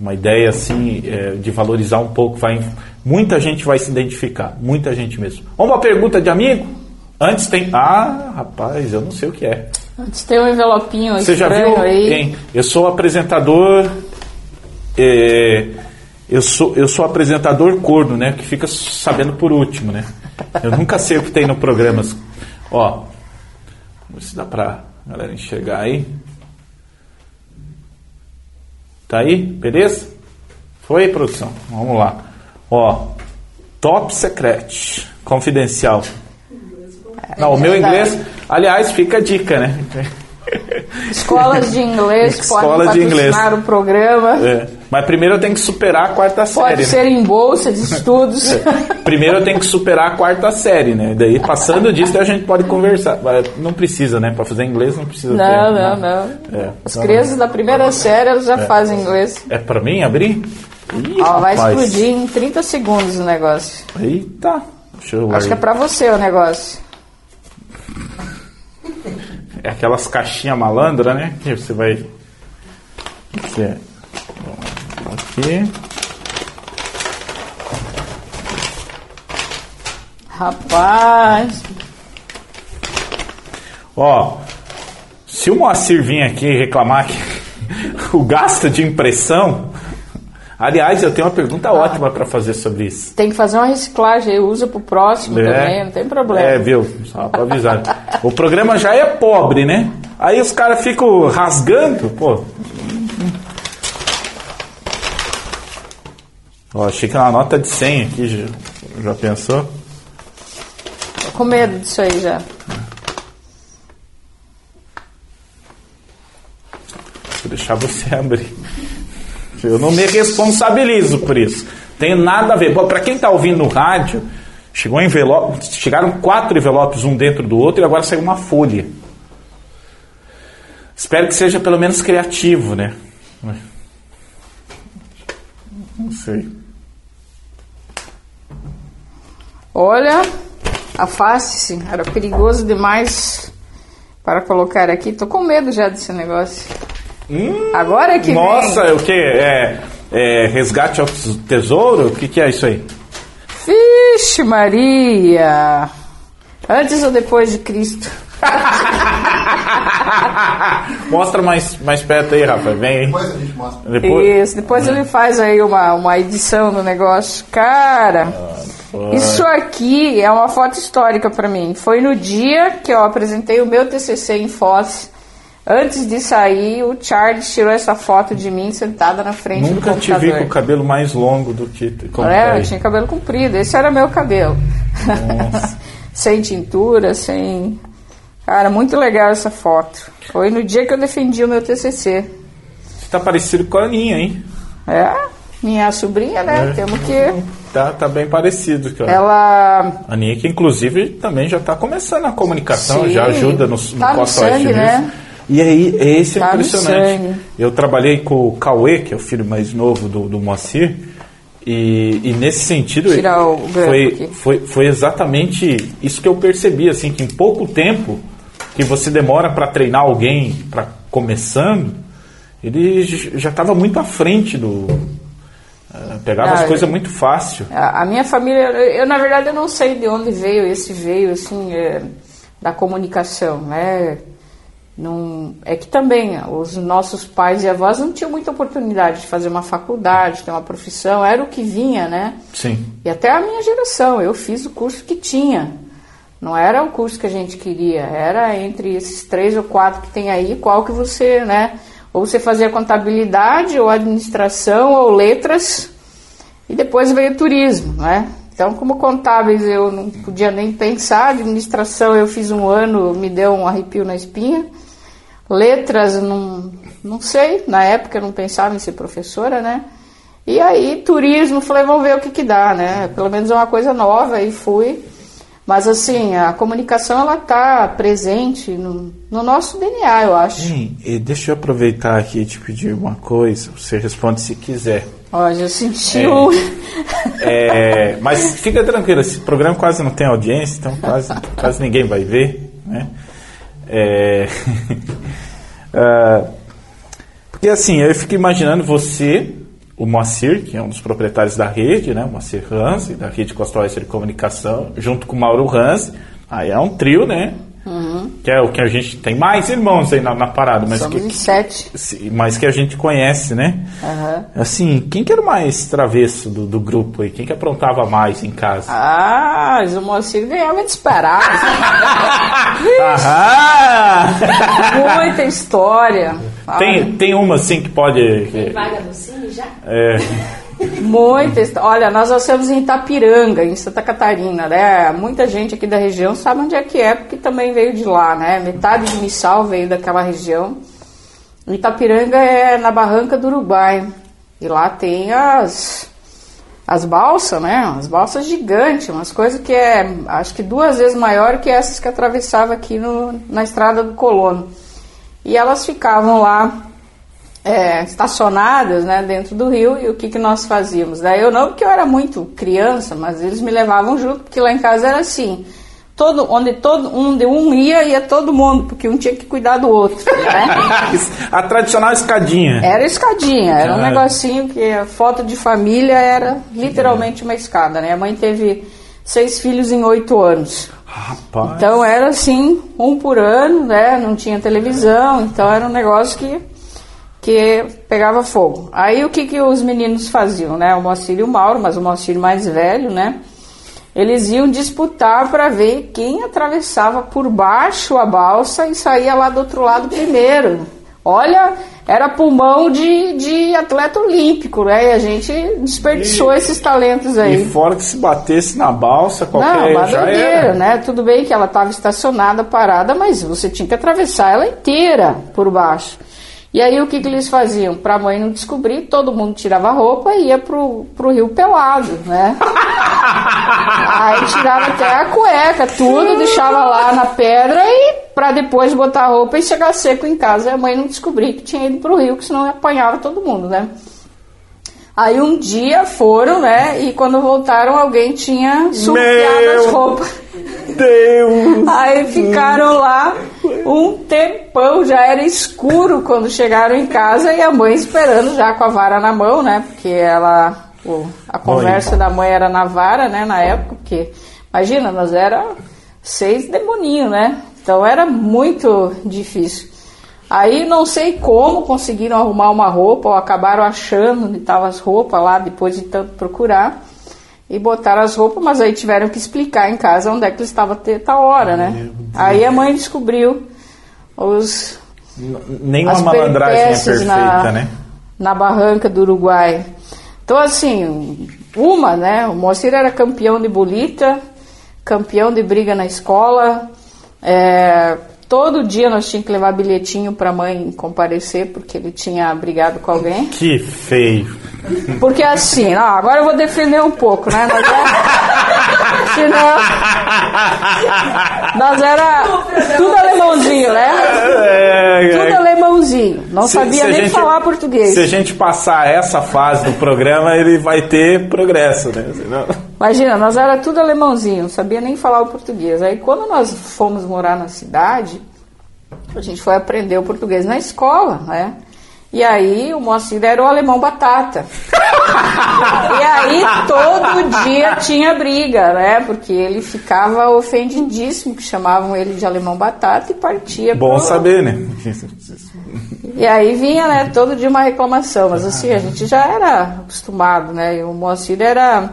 uma ideia, assim, é, de valorizar um pouco, vai, muita gente vai se identificar, muita gente mesmo. Uma pergunta de amigo? Antes tem. Ah, rapaz, eu não sei o que é. Antes tem um envelopinho Você já viu? Aí. Hein? Eu sou apresentador. É, eu sou, eu sou apresentador corno, né? Que fica sabendo por último, né? Eu nunca sei o que tem no programa. Ó, vamos ver se dá pra galera enxergar aí. Tá aí? Beleza? Foi, produção? Vamos lá. Ó, Top Secret, confidencial. Não, o meu inglês, aliás, fica a dica, né? Escolas de inglês Escola podem de inglês. o programa. É. Mas primeiro eu tenho que superar a quarta série. Pode né? ser em bolsa de estudos. É. Primeiro eu tenho que superar a quarta série, né? Daí passando disso a gente pode conversar. Não precisa, né? Para fazer inglês não precisa. Não, ter, não, não. É. As crianças da primeira série elas já é. fazem inglês. É para mim abrir? Ih, Ó, vai explodir em 30 segundos o negócio. Eita. Acho que é para você o negócio. É aquelas caixinhas malandra, né? Que você vai. Você... Aqui. Rapaz. Ó, se o Moacir vir aqui reclamar que o gasto de impressão. Aliás, eu tenho uma pergunta ah, ótima para fazer sobre isso. Tem que fazer uma reciclagem, usa para o próximo é, também, não tem problema. É, viu? Só para avisar. o programa já é pobre, né? Aí os caras ficam rasgando, pô. Ó, achei que é uma nota de 100 aqui, já, já pensou? Tô com medo disso aí já. Vou deixar você abrir. Eu não me responsabilizo por isso. Tem nada a ver. Para quem está ouvindo no rádio, chegou envelope, chegaram quatro envelopes um dentro do outro e agora saiu uma folha. Espero que seja pelo menos criativo, né? Não sei. Olha, afaste-se. Era perigoso demais para colocar aqui. Tô com medo já desse negócio. Hum, Agora é que Nossa, vem. o que? É, é, resgate ao tesouro? O que, que é isso aí? Vixe Maria! Antes ou depois de Cristo? mostra mais, mais perto aí, Rafa. Vem aí. Depois a gente mostra. Depois... Isso, depois ele faz aí uma, uma edição do negócio. Cara, ah, isso aqui é uma foto histórica para mim. Foi no dia que eu apresentei o meu TCC em Foz. Antes de sair, o Charles tirou essa foto de mim sentada na frente Nunca do computador. Nunca te vi com o cabelo mais longo do que... Como é, eu tinha cabelo comprido. Esse era meu cabelo. sem tintura, sem. Cara, muito legal essa foto. Foi no dia que eu defendi o meu TCC. Você tá parecido com a Aninha, hein? É, minha sobrinha, né? É. Temos que. Tá, tá bem parecido. Cara. Ela. A Aninha, que inclusive também já está começando a comunicação, Sim, já ajuda no, no tá no sangue, né? E aí, esse é Tá no impressionante. Eu trabalhei com o Cauê, que é o filho mais novo do, do Moacir, e, e nesse sentido Tirar o grampo foi, foi, foi exatamente isso que eu percebi, assim, que em pouco tempo que você demora para treinar alguém para começando, ele já estava muito à frente do. eh, pegava Ah, as coisas eu- muito fácil. A a minha família, eu na verdade eu não sei de onde veio esse veio assim é, da comunicação, né? Não, é que também os nossos pais e avós não tinham muita oportunidade de fazer uma faculdade, ter uma profissão, era o que vinha, né? Sim. E até a minha geração, eu fiz o curso que tinha. Não era o curso que a gente queria, era entre esses três ou quatro que tem aí, qual que você, né? Ou você fazia contabilidade, ou administração, ou letras, e depois veio turismo, né? Então, como contábeis eu não podia nem pensar, administração eu fiz um ano, me deu um arrepio na espinha. Letras, não, não sei, na época eu não pensava em ser professora, né? E aí, turismo, falei, vamos ver o que que dá, né? Pelo menos é uma coisa nova, aí fui. Mas assim, a comunicação, ela tá presente no, no nosso DNA, eu acho. Sim, e deixa eu aproveitar aqui e te pedir uma coisa. Você responde se quiser. Ó, já senti É. É, mas fica tranquilo, esse programa quase não tem audiência, então quase, quase ninguém vai ver. Né? É, ah, porque assim, eu fico imaginando você, o Moacir, que é um dos proprietários da rede, né? o Moacir Hans, da rede Costa Oeste de Comunicação, junto com o Mauro Hans. Aí é um trio, né? Que é o que a gente tem mais irmãos aí na, na parada, mas Somos que, sete. Mas que a gente conhece, né? Aham. Assim, quem que era o mais travesso do, do grupo aí? Quem que aprontava mais em casa? Ah, o Moacir ganhava disparado. Aham! Muita história. tem, tem uma assim que pode. Tem vaga no Cine já? É, Muita história. Olha, nós nascemos em Itapiranga, em Santa Catarina, né? Muita gente aqui da região sabe onde é que é, porque também veio de lá, né? Metade de Missal veio daquela região. Itapiranga é na barranca do Uruguai. E lá tem as as balsas, né? As balsas gigantes, umas coisas que é, acho que duas vezes maior que essas que atravessava aqui no, na estrada do Colono. E elas ficavam lá é, estacionadas né, dentro do rio e o que, que nós fazíamos. Daí eu não porque eu era muito criança, mas eles me levavam junto, porque lá em casa era assim. Todo, onde todo onde um ia, ia todo mundo, porque um tinha que cuidar do outro. Né? a tradicional escadinha. Era escadinha, era um Ah. negocinho que a foto de família era literalmente uma escada. Né? A mãe teve seis filhos em oito anos. Rapaz. Então era assim, um por ano, né? Não tinha televisão, então era um negócio que, que pegava fogo. Aí o que, que os meninos faziam, né? O Moacir e o Mauro, mas o Moacir mais velho, né? Eles iam disputar para ver quem atravessava por baixo a balsa e saía lá do outro lado primeiro. Olha, era pulmão de, de atleta olímpico, né? E a gente desperdiçou E- esses talentos aí. E fora que se batesse na balsa, Não, qualquer uma já era. né? Tudo bem que ela estava estacionada, parada, mas você tinha que atravessar ela inteira por baixo. E aí o que, que eles faziam? Pra mãe não descobrir, todo mundo tirava a roupa e ia pro, pro rio pelado, né? aí tirava até a cueca, tudo, deixava lá na pedra e pra depois botar a roupa e chegar seco em casa e a mãe não descobrir que tinha ido pro rio, que senão apanhava todo mundo, né? Aí um dia foram, né? E quando voltaram, alguém tinha surfeado as roupas. Deus! Aí ficaram lá um tempão, já era escuro quando chegaram em casa e a mãe esperando já com a vara na mão, né? Porque ela. o- a conversa da mãe era na vara, né? Na época, porque. Imagina, nós era seis demoninhos, né? Então era muito difícil. Aí não sei como conseguiram arrumar uma roupa ou acabaram achando onde estavam as roupas lá depois de tanto procurar e botaram as roupas, mas aí tiveram que explicar em casa onde é que eles estavam até tal hora, né? Aí a mãe descobriu os N- Nenhuma as malandragem é perfeita, na, né? na barranca do Uruguai. Então, assim, uma, né? O Moacir era campeão de bolita, campeão de briga na escola. É, todo dia nós tínhamos que levar bilhetinho para a mãe comparecer porque ele tinha brigado com alguém. Que feio. Porque assim, ó, agora eu vou defender um pouco, né? Nós senão, nós era tudo alemãozinho, né? É, Tudo é. alemãozinho. Não Se- sabia se nem gente- falar português. Se a gente passar essa fase do programa, ele vai ter progresso, né? Senão- Imagina, nós era tudo alemãozinho, não sabia nem falar o português. Aí quando nós fomos morar na cidade, a gente foi aprender o português na escola, né? E aí o Moacir era o alemão batata. e aí todo dia tinha briga, né? Porque ele ficava ofendidíssimo que chamavam ele de alemão batata e partia Bom pro- saber, né? e aí vinha, né, todo dia uma reclamação, mas assim, a gente já era acostumado, né? E o Moacir era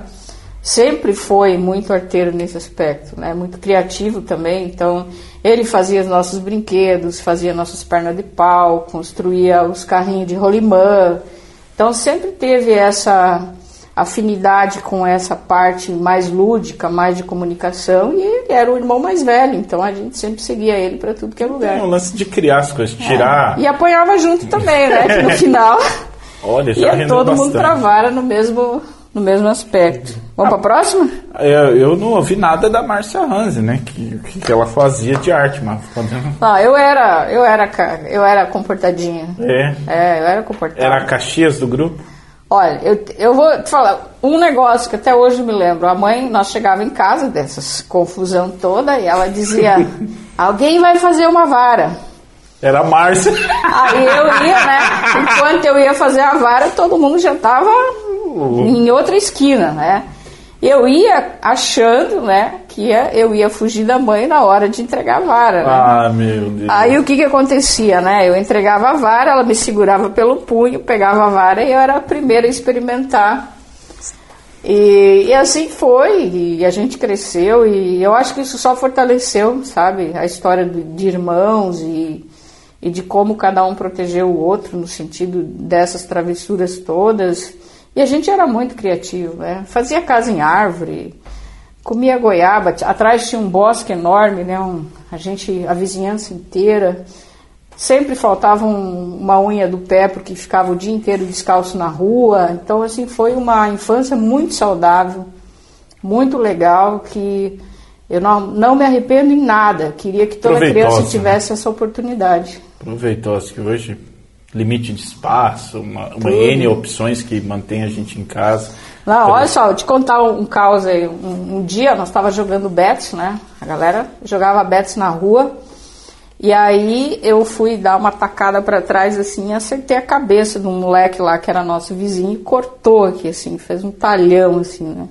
sempre foi muito arteiro nesse aspecto, né? Muito criativo também, então ele fazia os nossos brinquedos, fazia nossas pernas de pau, construía os carrinhos de rolimã. Então sempre teve essa afinidade com essa parte mais lúdica, mais de comunicação, e ele era o irmão mais velho, então a gente sempre seguia ele para tudo que é lugar. É um lance de criar as coisas, tirar. E apanhava junto também, né? Que no final Olha, já ia todo mundo bastante. pra vara no mesmo, no mesmo aspecto. Vamos pra próxima? Eu, eu não ouvi nada da Márcia Hanze, né? Que, que ela fazia de arte, mas Não, eu era, eu era, eu era comportadinha. É. É, eu era comportada. Era a Caxias do grupo? Olha, eu, eu vou te falar um negócio que até hoje eu me lembro. A mãe, nós chegava em casa dessas confusão toda e ela dizia: alguém vai fazer uma vara. Era a Márcia. Aí eu ia, né? Enquanto eu ia fazer a vara, todo mundo já tava em outra esquina, né? Eu ia achando, né, que ia, eu ia fugir da mãe na hora de entregar a vara, né? Ah, meu Deus. Aí o que que acontecia, né? Eu entregava a vara, ela me segurava pelo punho, pegava a vara e eu era a primeira a experimentar. E, e assim foi, e a gente cresceu e eu acho que isso só fortaleceu, sabe? A história de, irmãos e, e de como cada um protegeu o outro no sentido dessas travessuras todas. E a gente era muito criativo, né? Fazia casa em árvore, comia goiaba, atrás tinha um bosque enorme, né? Um, a gente, a vizinhança inteira. Sempre faltava um- uma unha do pé porque ficava o dia inteiro descalço na rua. Então, assim, foi uma infância muito saudável, muito legal, que eu não, não me arrependo em nada. Queria que toda criança né? tivesse essa oportunidade. Aproveitou-se que hoje limite de espaço, uma, uma. N opções que mantém a gente em casa. Não, olha só, vou te contar um, um caos aí. Um, um dia nós estava jogando bets, né? A galera jogava bets na rua. E aí eu fui dar uma tacada para trás assim, e acertei a cabeça de um moleque lá que era nosso vizinho e cortou aqui assim, fez um talhão assim, né?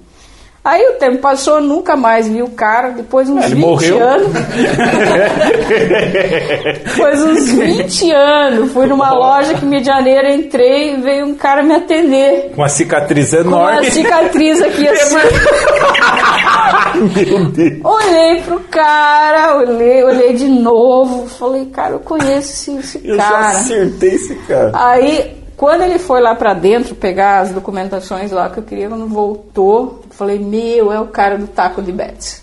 Aí o tempo passou, nunca mais vi o cara, depois uns Ele 20 morreu. anos. Depois uns 20 anos, fui numa loja que em Janeiro entrei e veio um cara me atender. Com uma cicatriz Com uma enorme. cicatriz aqui assim. Meu Deus. Olhei pro cara, olhei, olhei de novo, falei, cara, eu conheço esse, esse Eu já cara. acertei esse cara. Aí, quando ele foi lá pra dentro pegar as documentações lá que eu queria, quando voltou, falei, meu, é o cara do taco de Betts.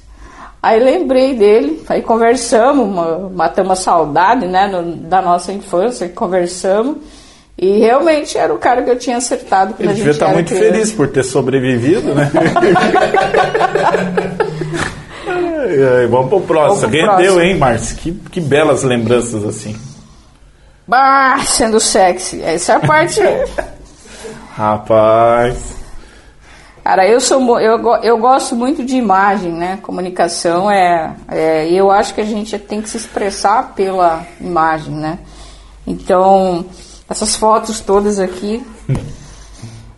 Aí lembrei dele, aí conversamos, uma- matamos a saudade, né, no- da nossa infância, conversamos. E realmente era o cara que eu tinha acertado quando Ele devia estar era muito criança. feliz por ter sobrevivido, né? Ai, Vamos pro próximo. Vamos pro Rendeu, próximo. hein, Márcio? Que, que belas lembranças assim. Bah, sendo sexy. Essa é a parte. Rapaz. Cara, eu sou eu, eu gosto muito de imagem, né? Comunicação é, é e eu acho que a gente tem que se expressar pela imagem, né? Então, essas fotos todas aqui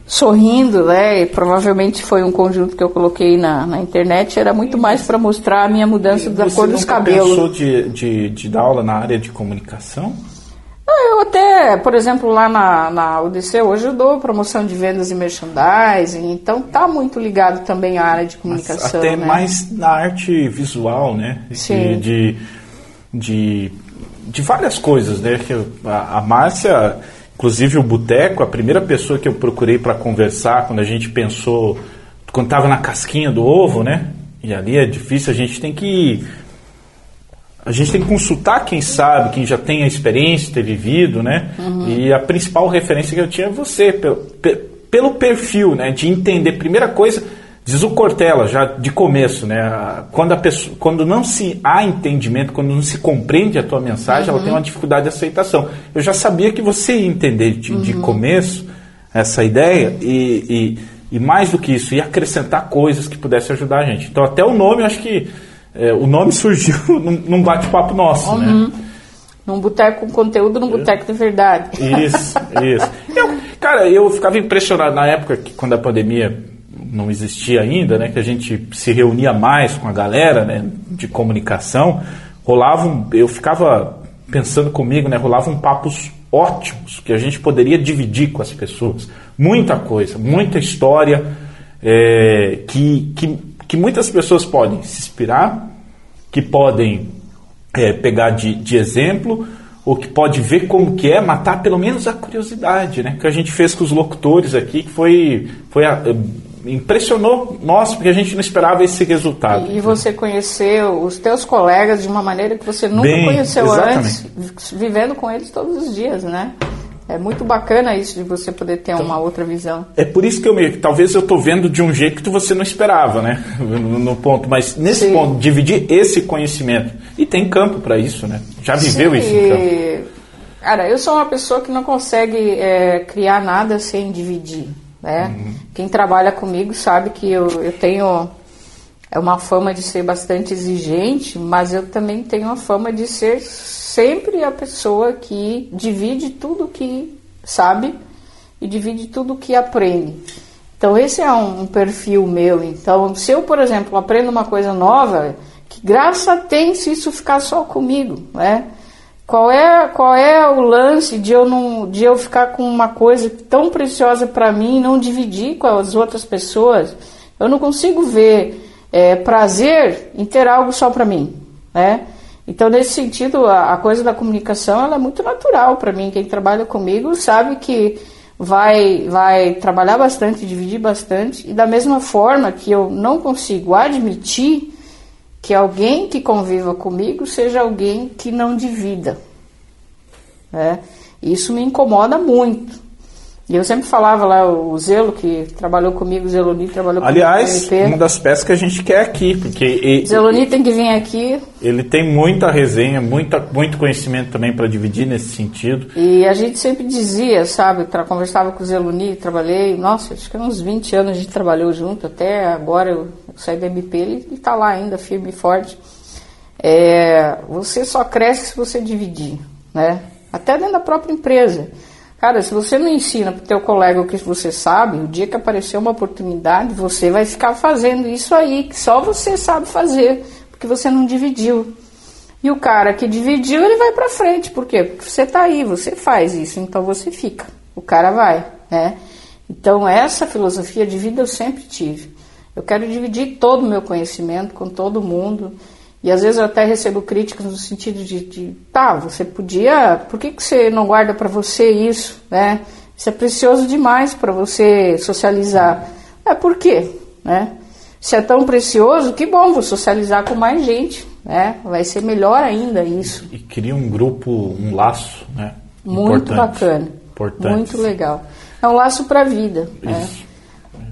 sorrindo, né? E provavelmente foi um conjunto que eu coloquei na, na internet, era muito mais para mostrar a minha mudança da Você cor dos cabelos. pensou de, de, de dar aula na área de comunicação? Ah, Eu até, por exemplo, lá na, na UDC, hoje eu dou promoção de vendas e merchandising, então tá muito ligado também à área de Mas comunicação. até né? mais na arte visual, né? Sim. De, de, de, várias coisas, né? A, a Márcia, inclusive o Boteco, a primeira pessoa que eu procurei para conversar quando a gente pensou, quando estava na casquinha do ovo, né? E ali é difícil, a gente tem que a gente tem que consultar quem sabe, quem já tem a experiência, ter vivido, né? Uhum. E a principal referência que eu tinha é você, pelo, pelo perfil, né? De entender, primeira coisa, diz o Cortella, já de começo, né? Quando, a pessoa, quando não se há entendimento, quando não se compreende a tua mensagem, uhum. ela tem uma dificuldade de aceitação. Eu já sabia que você ia entender de, uhum. de começo essa ideia e, e, e, mais do que isso, ia acrescentar coisas que pudessem ajudar a gente. Então, até o nome, eu acho que é, o nome surgiu num, num bate-papo nosso, né? uhum. né? Num boteco com conteúdo, num boteco de verdade. Isso, isso. Eu, cara, eu ficava impressionado na época que quando a pandemia não existia ainda, né? Que a gente se reunia mais com a galera, né? De comunicação. Rolavam, eu ficava pensando comigo, né? Rolavam papos ótimos que a gente poderia dividir com as pessoas. Muita coisa, muita história é, que, que que muitas pessoas podem se inspirar, que podem é, pegar de, de exemplo, ou que pode ver como que é, matar pelo menos a curiosidade, né? Que a gente fez com os locutores aqui, que foi, foi a, impressionou nós, porque a gente não esperava esse resultado. E você conheceu os teus colegas de uma maneira que você nunca Bem, conheceu exatamente. antes, vivendo com eles todos os dias, né? É muito bacana isso de você poder ter então, uma outra visão. É por isso que eu me, talvez eu estou vendo de um jeito que você não esperava, né? No, no ponto, mas nesse Sim. ponto dividir esse conhecimento e tem campo para isso, né? Já viveu Sim, isso? Então. Cara, eu sou uma pessoa que não consegue é, criar nada sem dividir, né? Uhum. Quem trabalha comigo sabe que eu, eu tenho é uma fama de ser bastante exigente, mas eu também tenho a fama de ser sempre a pessoa que divide tudo que sabe e divide tudo que aprende. Então esse é um, perfil meu. Então se eu, por exemplo, aprendo uma coisa nova, que graça tem se isso ficar só comigo, né? Qual é, qual é o lance de eu não de eu ficar com uma coisa tão preciosa para mim e não dividir com as outras pessoas? Eu não consigo ver é, prazer em ter algo só para mim, né? Então, nesse sentido, a, a coisa da comunicação ela é muito natural para mim. Quem trabalha comigo sabe que vai, vai trabalhar bastante, dividir bastante, e da mesma forma que eu não consigo admitir que alguém que conviva comigo seja alguém que não divida. Né? Isso me incomoda muito. E eu sempre falava lá, o Zelo, que trabalhou comigo, o Zeloni trabalhou Aliás, comigo. Aliás, uma das peças que a gente quer aqui, porque... E, Zeloni tem que vir aqui. Ele tem muita resenha, muita, muito conhecimento também para dividir nesse sentido. E a gente sempre dizia, sabe, tra conversava com o Zeloni, trabalhei, nossa, acho que uns 20 anos a gente trabalhou junto, até agora eu, eu saí da MP, ele está lá ainda, firme e forte. É, você só cresce se você dividir, né? Até dentro da própria empresa. Cara, se você não ensina para o teu colega o que você sabe, o dia que aparecer uma oportunidade, você vai ficar fazendo isso aí, que só você sabe fazer, porque você não dividiu. E o cara que dividiu, ele vai para frente. Por quê? Porque você está aí, você faz isso, então você fica. O cara vai, né? Então essa filosofia de vida eu sempre tive. Eu quero dividir todo o meu conhecimento com todo mundo. E às vezes eu até recebo críticas no sentido de, de tá, você podia, por que, que você não guarda para você isso, né? Isso é precioso demais para você socializar. É por quê, né? Se é tão precioso, que bom, vou socializar com mais gente, né? Vai ser melhor ainda isso. E, e cria um grupo, um laço, né? Muito Importante. bacana. Importante. Muito legal. É um laço para a vida. Né? Isso. Né?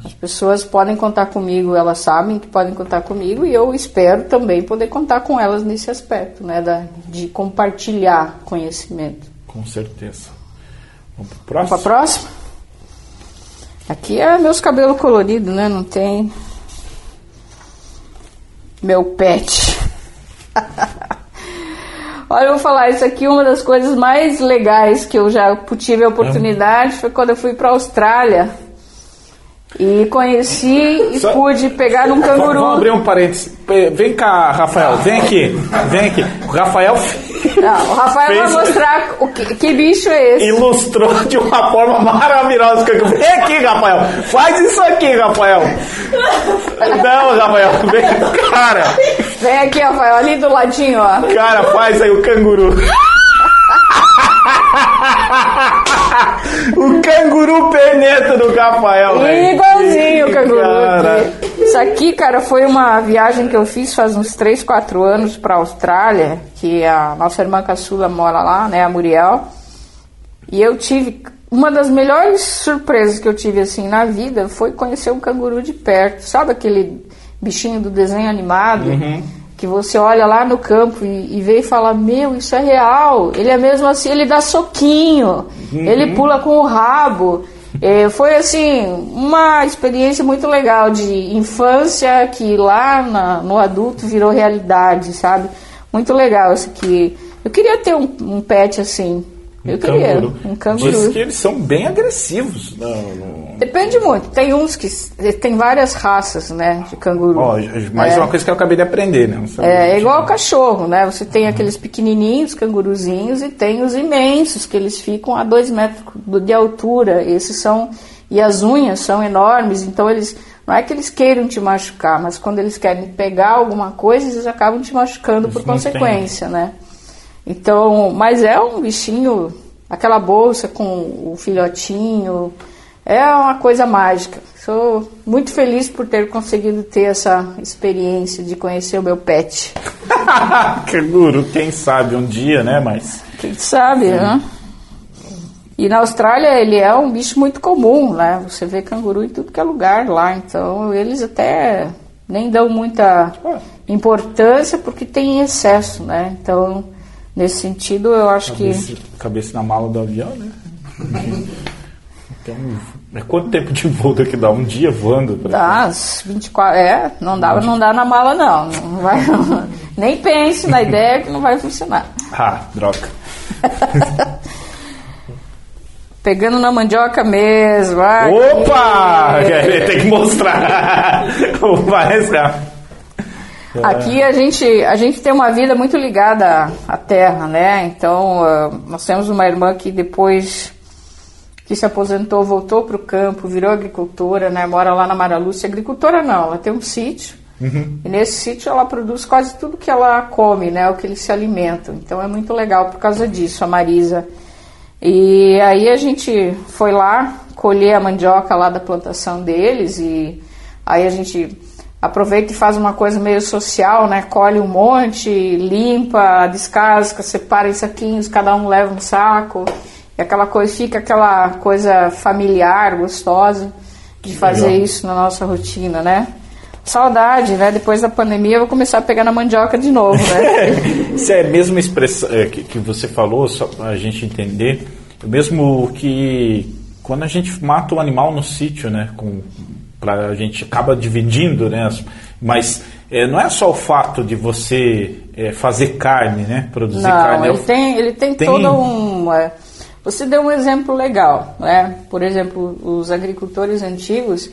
As pessoas podem contar comigo, elas sabem que podem contar comigo e eu espero também poder contar com elas nesse aspecto, né, da, de compartilhar conhecimento. Com certeza. Vamos para próximo? Vamos para? Aqui é meus cabelos coloridos, né? Não tem meu pet. Olha, eu vou falar, isso aqui é uma das coisas mais legais que eu já tive a oportunidade foi quando eu fui para a Austrália. E conheci e Só... pude pegar um canguru. Vamos abrir um parênteses. Vem cá, Rafael, vem aqui. Vem aqui. O Rafael. Não, o Rafael fez... vai mostrar o que, que, bicho é esse. Ilustrou de uma forma maravilhosa. Vem aqui, Rafael. Faz isso aqui, Rafael. Não, Rafael, vem, cara. Vem aqui, Rafael, ali do ladinho, ó. Cara, faz aí o canguru. o canguru perneta do Rafael. Igualzinho o canguru. Cara. Essa aqui, cara, foi uma viagem que eu fiz faz uns 3, 4 anos para a Austrália, que a nossa irmã caçula mora lá, né, a Muriel. E eu tive uma das melhores surpresas que eu tive assim na vida foi conhecer um canguru de perto. Sabe aquele bichinho do desenho animado? Uhum. Que você olha lá no campo e, e vê e fala: Meu, isso é real. Ele é mesmo assim, ele dá soquinho, ele pula com o rabo. É, foi assim uma experiência muito legal de infância que lá na- no adulto virou realidade, sabe? Muito legal isso aqui. Eu queria ter um, um pet assim. Eu queria um canguru. Diz que eles são bem agressivos. Não, não- Depende muito. Tem uns que tem várias raças, né, de canguru. Ó, mais É. uma coisa que eu acabei de aprender, né? É, é igual ao cachorro, né? Você tem aqueles pequenininhos, canguruzinhos, e tem os imensos, que eles ficam a dois metros de altura. Esses são. E as unhas são enormes, então eles. Não é que eles queiram te machucar, mas quando eles querem pegar alguma coisa, eles acabam te machucando por consequência, né? Então, mas é um bichinho, aquela bolsa com o filhotinho, é uma coisa mágica. Sou muito feliz por ter conseguido ter essa experiência de conhecer o meu pet. Canguru, quem sabe um dia, né? Mas. Quem sabe, né? E na Austrália ele é um bicho muito comum, né? Você vê canguru em tudo que é lugar lá, então eles até nem dão muita importância porque tem excesso, né? Então, nesse sentido, eu acho que Cabeça, cabeça na mala do avião, né? Então, é quanto tempo de voo daqui dá? Um dia voando? Dá as 24, é, não dá, não dá na mala não, não vai, nem pense na ideia que não vai funcionar. Ah, droga. Pegando na mandioca mesmo. aqui. Opa! Tem que mostrar. o mais rápido. Aqui a gente, a gente tem uma vida muito ligada à terra, né? Então, ah, nós temos uma irmã que depois que se aposentou, voltou para o campo, virou agricultora, né? Mora lá na Mara Lúcia. Agricultora não, ela tem um sítio. E nesse sítio ela produz quase tudo que ela come, né? O que eles se alimentam. Então é muito legal por causa disso, a Marisa. E aí a gente foi lá colher a mandioca lá da plantação deles e aí a gente aproveita e faz uma coisa meio social, né? Colhe um monte, limpa, descasca, separa em saquinhos, cada um leva um saco. E aquela coisa fica aquela coisa familiar, gostosa de fazer Legal. isso na nossa rotina, né? Saudade, né? Depois da pandemia eu vou começar a pegar na mandioca de novo, né? Isso é a mesma expressão é, que, que você falou, só para a gente entender. O mesmo que quando a gente mata um animal no sítio, né? Com, pra, a gente acaba dividindo, né? as- mas é, não é só o fato de você é, fazer carne, né? Produzir Não, carne. é ele o- tem, ele tem, Tem- todo um. é, você deu um exemplo legal, né? Por exemplo, os agricultores antigos,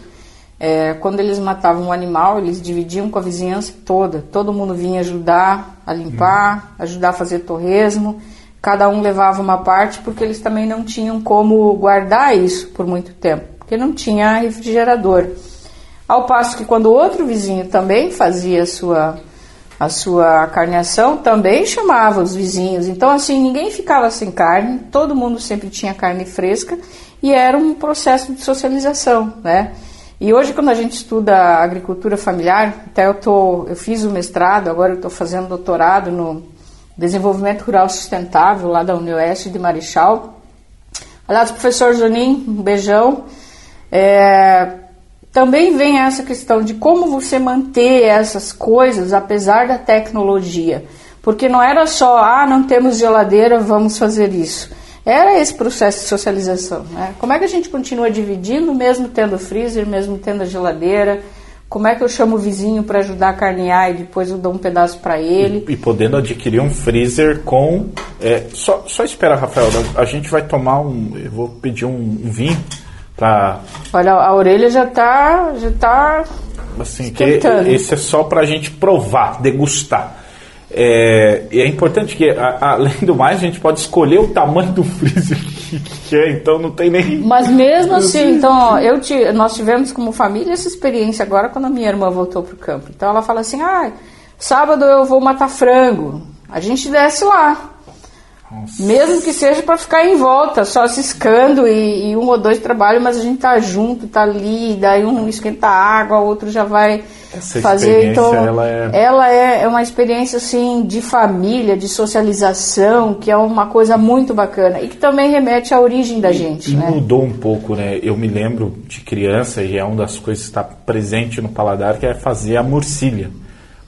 é, quando eles matavam um animal, eles dividiam com a vizinhança toda. Todo mundo vinha ajudar a limpar, ajudar a fazer torresmo. Cada um levava uma parte, porque eles também não tinham como guardar isso por muito tempo, porque não tinha refrigerador. Ao passo que quando outro vizinho também fazia a sua a sua carneação também chamava os vizinhos. Então, assim, ninguém ficava sem carne, todo mundo sempre tinha carne fresca e era um processo de socialização, né? E hoje, quando a gente estuda agricultura familiar, até eu, tô, eu fiz o mestrado, agora eu estou fazendo doutorado no desenvolvimento rural sustentável lá da Unioeste de Marechal. Aliás, professor Jonim, um beijão. É, também vem essa questão de como você manter essas coisas apesar da tecnologia. Porque não era só, ah, não temos geladeira, vamos fazer isso. Era esse processo de socialização. Né? Como é que a gente continua dividindo, mesmo tendo freezer, mesmo tendo a geladeira? Como é que eu chamo o vizinho para ajudar a carnear e depois eu dou um pedaço para ele? E podendo adquirir um freezer com. é, só, só espera, Rafael. A gente vai tomar um. Eu vou pedir um, um vinho para Olha, a orelha já está já tá Assim, que esse é só para a gente provar, degustar. É, e é importante que, a- além do mais, a gente pode escolher o tamanho do freezer que que quer, então não tem nem. Mas mesmo assim, então, ó, eu ti- nós tivemos como família essa experiência agora quando a minha irmã voltou pro campo. Então ela fala assim: ah, sábado eu vou matar frango. A gente desce lá. Nossa. Mesmo que seja para ficar em volta, só ciscando e, e um ou dois trabalham, mas a gente tá junto, tá ali, daí um esquenta a água, o outro já vai Essa fazer. Então, ela é- ela é, é uma experiência assim de família, de socialização, que é uma coisa muito bacana e que também remete à origem da gente, E né? mudou um pouco, né? Eu me lembro de criança e é uma das coisas que está presente no paladar que é fazer a morcilha.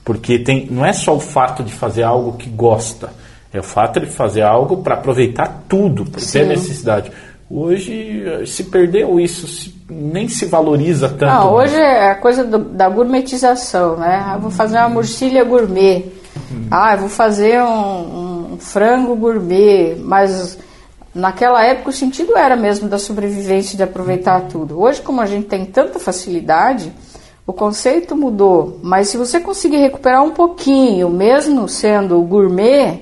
Porque tem, não é só o fato de fazer algo que gosta, é o fato de fazer algo para aproveitar tudo, para ter Sim. necessidade. Hoje se perdeu isso, se- nem se valoriza tanto. Não, mais. hoje é a coisa do- da gourmetização, né? Ah, vou fazer uma morcilha gourmet. Ah, eu vou fazer um, um frango gourmet. Mas naquela época o sentido era mesmo da sobrevivência, de aproveitar tudo. Hoje, como a gente tem tanta facilidade, o conceito mudou. Mas se você conseguir recuperar um pouquinho, mesmo sendo gourmet,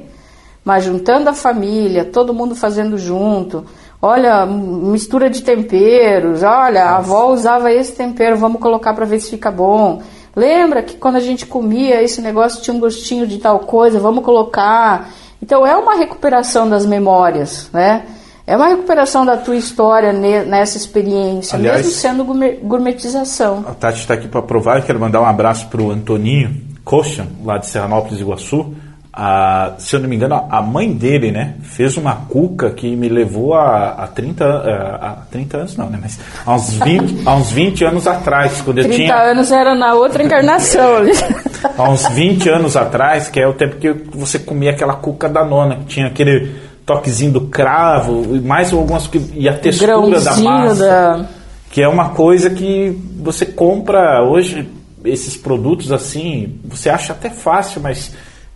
mas juntando a família, todo mundo fazendo junto. Olha, mistura de temperos. Olha, a avó usava esse tempero, vamos colocar para ver se fica bom. Lembra que quando a gente comia esse negócio tinha um gostinho de tal coisa, vamos colocar. Então é uma recuperação das memórias, né? É uma recuperação da tua história ne- nessa experiência, Aliás- mesmo sendo gourmet- gourmetização. A Tati está aqui para provar. Eu quero mandar um abraço para o Antoninho Coxa, lá de Serranópolis, Iguaçu. Ah, se eu não me engano, a mãe dele, né, fez uma cuca que me levou a, a 30, a, a 30 anos, não, né, mas a uns 20, a uns 20 anos atrás, quando eu 30 tinha anos era na outra encarnação. há uns 20 anos atrás, que é o tempo que você comia aquela cuca da nona, que tinha aquele toquezinho do cravo, e mais algumas e a textura da massa, da- que é uma coisa que você compra hoje esses produtos assim, você acha até fácil, mas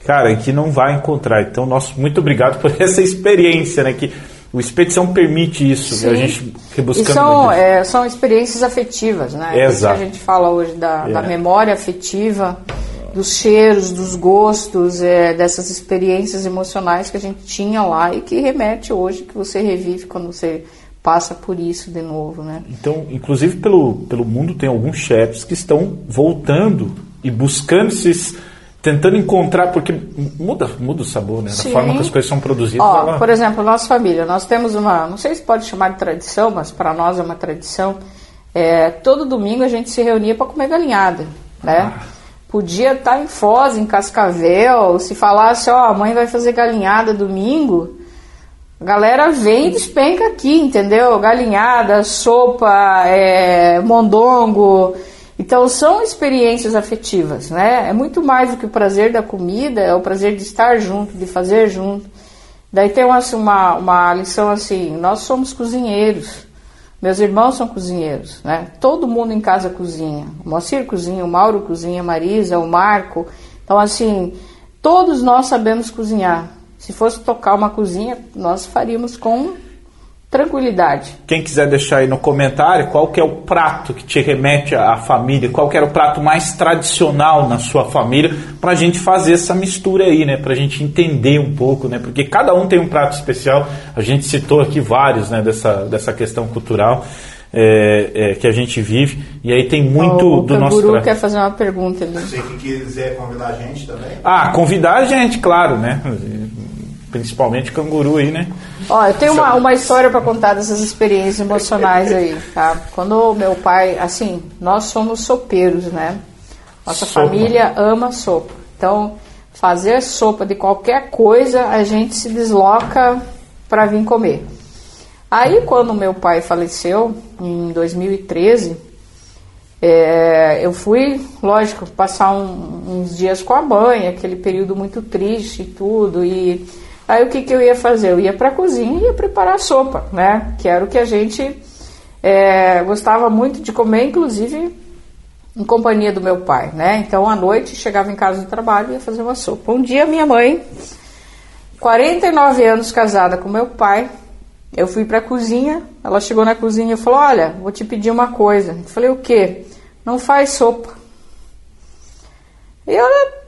cara, que não vai encontrar. Então, nosso muito obrigado por essa experiência, né, que o Expedição permite isso, e a Sim. gente E rebuscando são, muito. é, são experiências afetivas, né? É isso que Exato. a gente fala hoje da, da É. memória afetiva, dos cheiros, dos gostos, é, dessas experiências emocionais que a gente tinha lá e que remete hoje, que você revive quando você passa por isso de novo, né? Então, inclusive pelo, pelo mundo tem alguns chefs que estão voltando e buscando esses tentando encontrar porque muda muda o sabor, né? Da forma que as coisas são produzidas. Ó, ela- por exemplo, nossa família, nós temos uma, não sei se pode chamar de tradição, mas para nós é uma tradição. É, todo domingo a gente se reunia para comer galinhada, né? Ah. Podia estar em Foz, em Cascavel, se falasse, ó, a mãe vai fazer galinhada domingo, a galera vem e despenca aqui, entendeu? Galinhada, sopa, é, mondongo. Então são experiências afetivas, né? É muito mais do que o prazer da comida, é o prazer de estar junto, de fazer junto. Daí tem uma, uma, uma lição assim, nós somos cozinheiros. Meus irmãos são cozinheiros, né? Todo mundo em casa cozinha. O Moacir cozinha, o Mauro cozinha, a Marisa, o Marco. Então, assim, todos nós sabemos cozinhar. Se fosse tocar uma cozinha, nós faríamos com tranquilidade. Quem quiser deixar aí no comentário qual que é o prato que te remete à família, qual que era o prato mais tradicional na sua família, para a gente fazer essa mistura aí, né? Para a gente entender um pouco, né? Porque cada um tem um prato especial. A gente citou aqui vários, né? Dessa, dessa questão cultural é, é, que a gente vive. E aí tem muito o do nosso Canguru prato. quer fazer uma pergunta ali. Se que quiser convidar a gente também. Ah, convidar a gente, claro, né? Principalmente canguru aí, né? Ó, eu tenho uma, uma história para contar dessas experiências emocionais aí, tá? Quando meu pai, assim, nós somos sopeiros, né? Nossa Sopa. família ama sopa. Então, fazer sopa de qualquer coisa, a gente se desloca para vir comer. Aí, quando meu pai faleceu, em 2013, é, eu fui, lógico, passar um- uns dias com a mãe, aquele período muito triste e tudo. E aí o que, que eu ia fazer? Eu ia para a cozinha e ia preparar sopa, né? Que era o que a gente é, gostava muito de comer, inclusive em companhia do meu pai, né? Então à noite chegava em casa do trabalho e ia fazer uma sopa. Um dia minha mãe, 49 anos casada com meu pai, eu fui para a cozinha, ela chegou na cozinha e falou: "Olha, vou te pedir uma coisa". Eu falei: "O quê?" Não faz sopa. E eu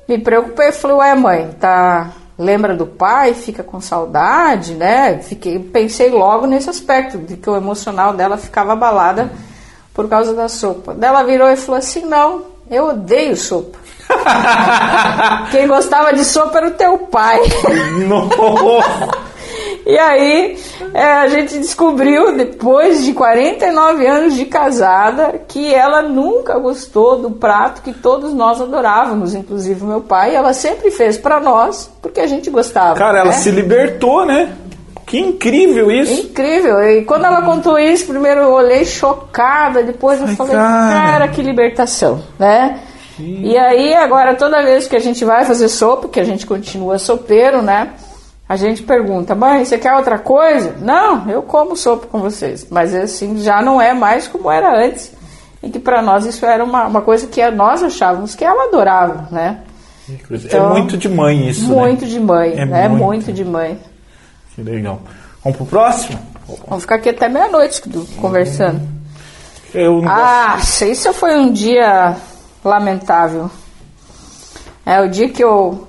me preocupei, falei: "Ué, mãe, tá lembra do pai, fica com saudade, né?" Fiquei, pensei logo nesse aspecto de que o emocional dela ficava abalada por causa da sopa. Daí Ela virou e falou assim: "Não, eu odeio sopa. Quem gostava de sopa era o teu pai." Nossa! E aí é, a gente descobriu, depois de 49 anos de casada, que ela nunca gostou do prato que todos nós adorávamos, inclusive meu pai. Ela sempre fez para nós porque a gente gostava. Cara, ela né? se libertou, né? Que incrível isso. Incrível. E quando ela contou isso, primeiro eu olhei chocada, depois eu Ai, falei, cara. cara, que libertação, né? E aí, agora, toda vez que a gente vai fazer sopa, que a gente continua sopeiro, né? A gente pergunta, mãe, você quer outra coisa? Não, eu como sopa com vocês. Mas assim, já não é mais como era antes. E que para nós isso era uma, uma coisa que nós achávamos que ela adorava, né? Coisa. Então, é muito de mãe isso, Muito né? de mãe, É né? muito. Muito de mãe. Que legal. Vamos pro próximo? Vamos ficar aqui até meia-noite conversando. Eu não Ah, isso foi um dia lamentável. É o dia que eu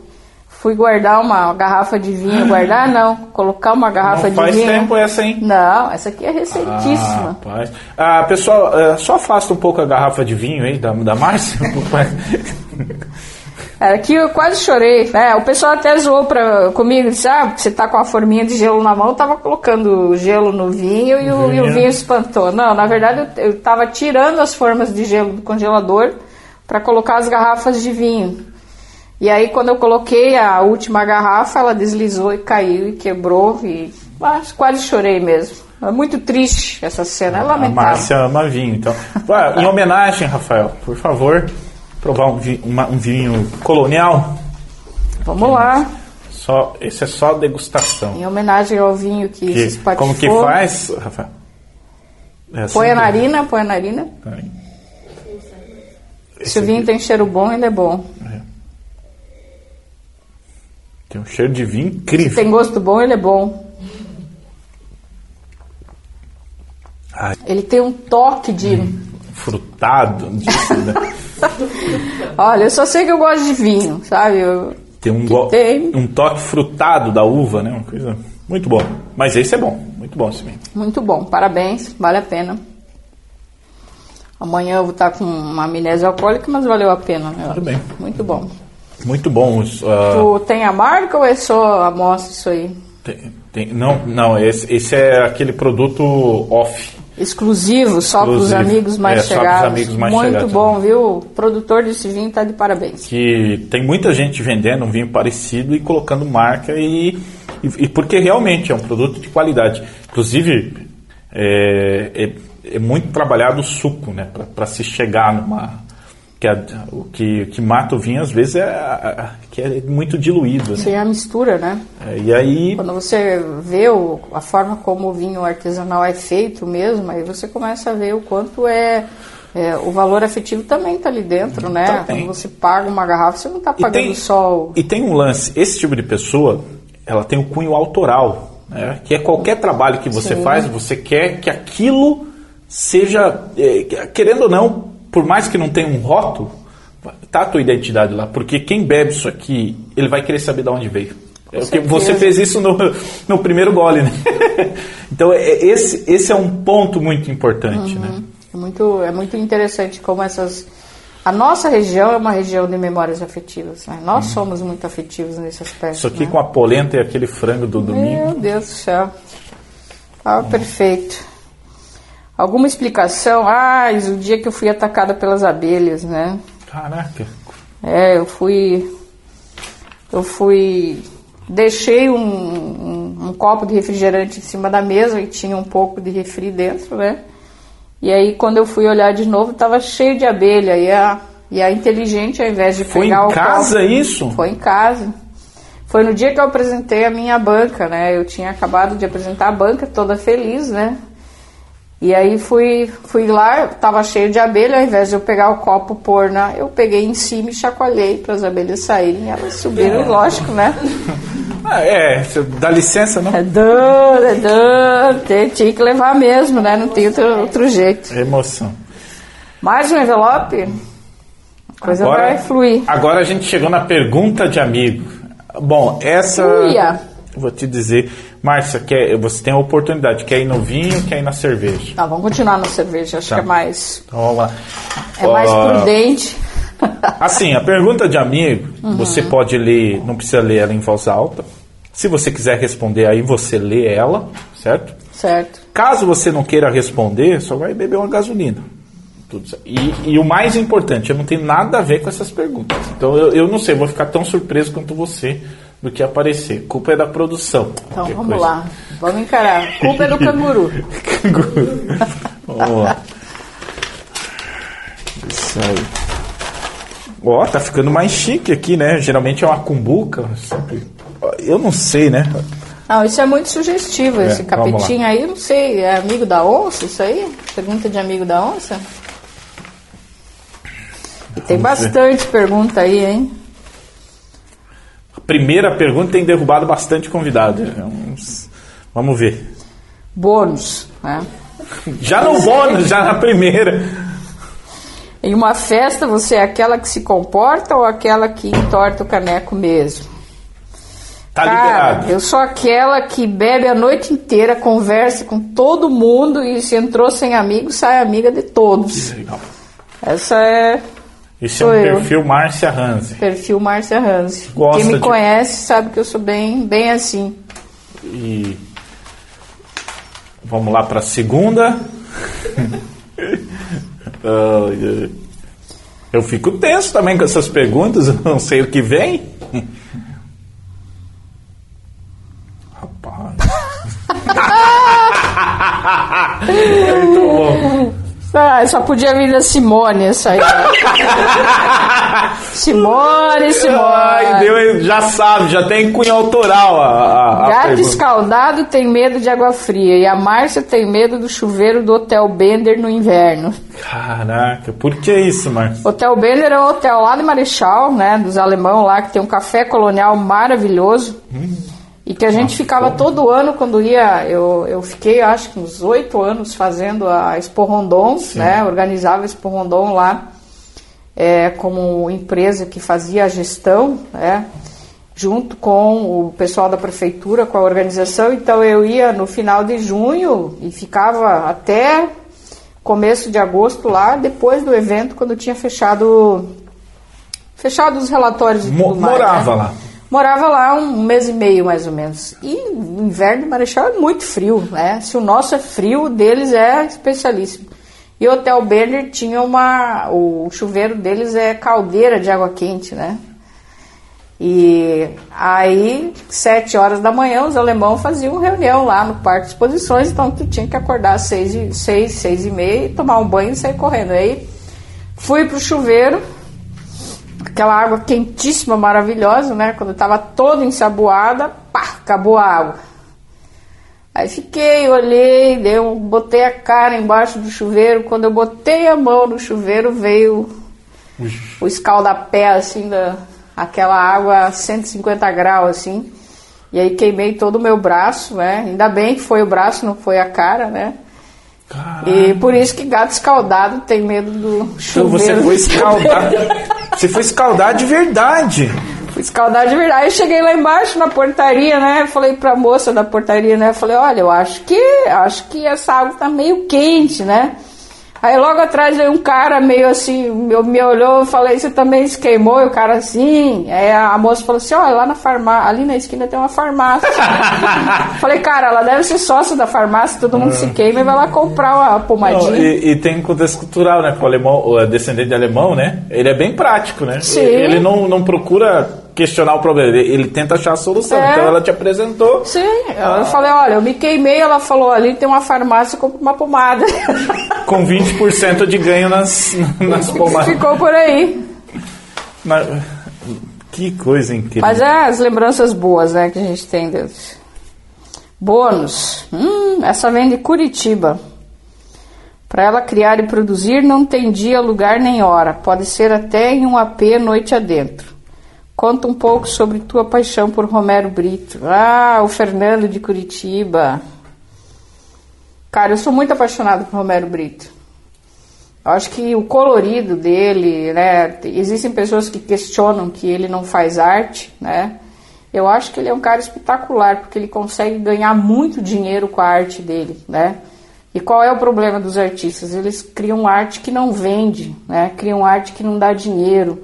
fui guardar uma garrafa de vinho. Guardar não, colocar uma garrafa não de faz vinho. tempo essa, hein? Não, essa aqui é Ah, recentíssima. rapaz. Ah, pessoal, eh, só afasta um pouco a garrafa de vinho aí da, da Márcia. Era que eu quase chorei, né? O pessoal até zoou pra, comigo, disse, ah, você tá com a forminha de gelo na mão, eu tava colocando gelo no vinho e o, e o Vinho. vinho espantou. Não, na verdade eu, eu tava tirando as formas de gelo do congelador para colocar as garrafas de vinho. E aí quando eu coloquei a última garrafa, ela deslizou e caiu e quebrou e ah, quase chorei mesmo. É muito triste essa cena, é a lamentável. Márcia ama vinho. Então, em homenagem, Rafael, por favor, provar um, vi- uma- um vinho colonial. Vamos lá, Só, esse é só degustação. em homenagem ao vinho que, se Que- espatifou. como que faz, Rafael? É assim Põe a que- narina, põe a narina. Tá. Se o vinho tem cheiro bom, ele é bom. Tem um cheiro de vinho incrível. Tem gosto bom, ele é bom. Ai, Ele tem um toque de. frutado. disso, né? Olha, eu só sei que eu gosto de vinho, sabe? Eu- Tem um, go- tem. um toque frutado da uva, né? Uma coisa muito boa. Mas esse é bom, muito bom esse vinho. Muito bom, parabéns, vale a pena. Amanhã eu vou estar com uma amnésia alcoólica, mas valeu a pena. Né? Tudo bem. Muito bom. Muito bom. os, ah, Tu tem a marca ou é só a mostra isso aí? tem- tem- não, não, esse, esse é aquele produto off. Exclusivo, só para os amigos mais É, chegados. amigos mais Muito chegados. bom, viu? O produtor desse vinho tá de parabéns. que tem muita gente vendendo um vinho parecido e colocando marca e, e, e porque realmente é um produto de qualidade. Inclusive é, é, é muito trabalhado o suco, né, para se chegar numa que a- o que, que mata o vinho às vezes é a- a- que é muito diluído, né? Isso aí é a mistura, né? É, E aí Quando você vê o- a forma como o vinho artesanal é feito mesmo, aí você começa a ver o quanto é, é, o valor afetivo também está ali dentro, né? Também. Quando você paga uma garrafa, você não está pagando tem, só o... e tem um lance, esse tipo de pessoa, ela tem o cunho autoral, né? que é qualquer trabalho que você Sim. faz, você quer que aquilo seja, é, querendo ou não, por mais que não tenha um rótulo, tá a tua identidade lá, porque quem bebe isso aqui, ele vai querer saber de onde veio. É o que certeza. você fez isso no, no primeiro gole, né? então é- esse, esse é um ponto muito importante, né? É muito, é muito interessante como essas... A nossa região é uma região de memórias afetivas, né? Nós somos muito afetivos nesse aspecto. Uhum. Isso aqui né? com a polenta e aquele frango do domingo. Meu Deus do céu. Ah, perfeito. Alguma explicação? Ah, o dia que eu fui atacada pelas abelhas, né? Caraca. É, eu fui. Eu fui. Deixei um, um- um copo de refrigerante em cima da mesa e tinha um pouco de refri dentro, né? E aí, quando eu fui olhar de novo, estava cheio de abelha. E a, e a inteligente, ao invés de Foi pegar em o casa copo, isso? Foi em casa. Foi no dia que eu apresentei a minha banca, né? Eu tinha acabado de apresentar a banca, toda feliz, né? E aí fui, fui lá, tava cheio de abelha, ao invés de eu pegar o copo pôr na, eu peguei em cima e chacoalhei para as abelhas saírem. Elas subiram, e lógico, né? Ah, é, dá licença, não? É dano, é tem- tinha que levar mesmo, né? Não tem outro, outro jeito. Emoção. Mais um envelope, a coisa vai fluir. Agora a gente chegou na pergunta de amigo. Bom, essa. Uia. eu Vou te dizer, Márcia, quer, você tem a oportunidade, quer ir no vinho, quer ir na cerveja. Tá, vamos continuar na cerveja, acho Tá. que é mais, Então vamos lá. é mais Ó, prudente. Assim, a pergunta de amigo, Uhum. você pode ler, não precisa ler ela em voz alta. Se você quiser responder, aí você lê ela, certo? Certo. Caso você não queira responder, só vai beber uma gasolina. E, e o mais importante, eu não tenho nada a ver com essas perguntas. Então eu, eu não sei, vou ficar tão surpreso quanto você do que aparecer. Culpa é da produção. Então vamos coisa. lá. Vamos encarar. Culpa é do canguru. Canguru. Vamos lá. Isso aí. Ó, tá ficando mais chique aqui, né? Geralmente é uma cumbuca. Eu não sei, né? Não, isso é muito sugestivo, É, esse capetinho aí, eu não sei, é amigo da onça isso aí? Pergunta de amigo da onça? E tem bastante pergunta aí, hein? Primeira pergunta tem derrubado bastante convidado. É uns- Vamos ver. Bônus, né? Já no bônus, já na primeira. Em uma festa, você é aquela que se comporta ou aquela que entorta o caneco mesmo? Tá Cara, liberado. eu sou aquela que bebe a noite inteira, conversa com todo mundo e se entrou sem amigos, sai amiga de todos. Legal. Essa é Esse é Sou um eu. perfil Márcia Hanze. perfil Márcia Hanzi. Gosta Quem me de- conhece sabe que eu sou bem, bem assim. E vamos lá para a segunda. Ai. eu fico tenso também com essas perguntas, eu não sei o que vem. Rapaz. Muito bom. Ah, só podia vir da Simone essa aí. Simone, Simone. Ai, Deus, já sabe, já tem cunho autoral a, a, Gato pergunta. escaldado tem medo de água fria e a Márcia tem medo do chuveiro do Hotel Bender no inverno. Caraca, por que isso, Marcos? Hotel Bender é um hotel lá de Marechal, né, dos alemão lá, que tem um café colonial maravilhoso. E que a gente ficava todo ano quando ia, eu, eu fiquei acho que uns oito anos fazendo a Expo Rondon, né, organizava a Expo Rondon lá, é, como empresa que fazia a gestão, né, junto com o pessoal da prefeitura, com a organização. Então eu ia no final de junho e ficava até começo de agosto lá, depois do evento, quando tinha fechado fechado os relatórios e Mo- tudo mais. morava né? lá. Morava lá um mês e meio, mais ou menos. E o inverno Marechal é muito frio, né? Se o nosso é frio, o deles é especialíssimo. E o Hotel Berner tinha uma... O chuveiro deles é caldeira de água quente, né? E aí, sete horas da manhã, os alemãos faziam reunião lá no Parque de Exposições, então tu tinha que acordar às seis, seis, seis e meia tomar um banho e sair correndo. Aí fui pro chuveiro, aquela água quentíssima, maravilhosa, né? Quando eu tava toda ensaboada, pá, acabou a água. Aí fiquei, olhei, deu, botei a cara embaixo do chuveiro. Quando eu botei a mão no chuveiro, veio o escaldapé, assim, da, aquela água a 150 graus, assim. E aí queimei todo o meu braço, né? Ainda bem que foi o braço, não foi a cara, né? E por isso que gato escaldado tem medo do Então chuveiro. você foi escaldar. Você foi escaldar de verdade. Fui escaldar de verdade. Eu cheguei lá embaixo na portaria, né? Falei pra moça da portaria, né? Falei, olha, eu acho que acho que essa água tá meio quente, né? Aí logo atrás veio um cara meio assim, me, me olhou, eu falei, você também se queimou? E o cara assim. Aí a, moça falou assim, olha, lá na farmácia, ali na esquina tem uma farmácia. falei, cara, ela deve ser sócia da farmácia, todo mundo se queima e vai lá comprar uma Não, pomadinha. e, e tem contexto cultural, né? Que o alemão, o descendente de alemão, né? Ele é bem prático, né? Sim. Ele não, não procura questionar o problema, ele, tenta achar a solução. É. Então ela te apresentou. Sim, eu falei, olha, eu me queimei, ela falou, ali tem uma farmácia, compra uma pomada. Com 20% de ganho nas, nas pomadas. Ficou por aí. Mas, que coisa incrível. Mas é as lembranças boas, né, que a gente tem deles. Bônus. Hum, essa vem de Curitiba. Para ela criar e produzir não tem dia, lugar nem hora. Pode ser até em um AP noite adentro. Conta um pouco sobre tua paixão por Romero Brito. Ah, o Fernando de Curitiba. Cara, eu sou muito apaixonado por Romero Brito. Eu acho que o colorido dele, né? Existem pessoas que questionam que ele não faz arte, né? Eu acho que ele é um cara espetacular, porque ele consegue ganhar muito dinheiro com a arte dele, né? E qual é o problema dos artistas? Eles criam arte que não vende, né? Criam arte que não dá dinheiro.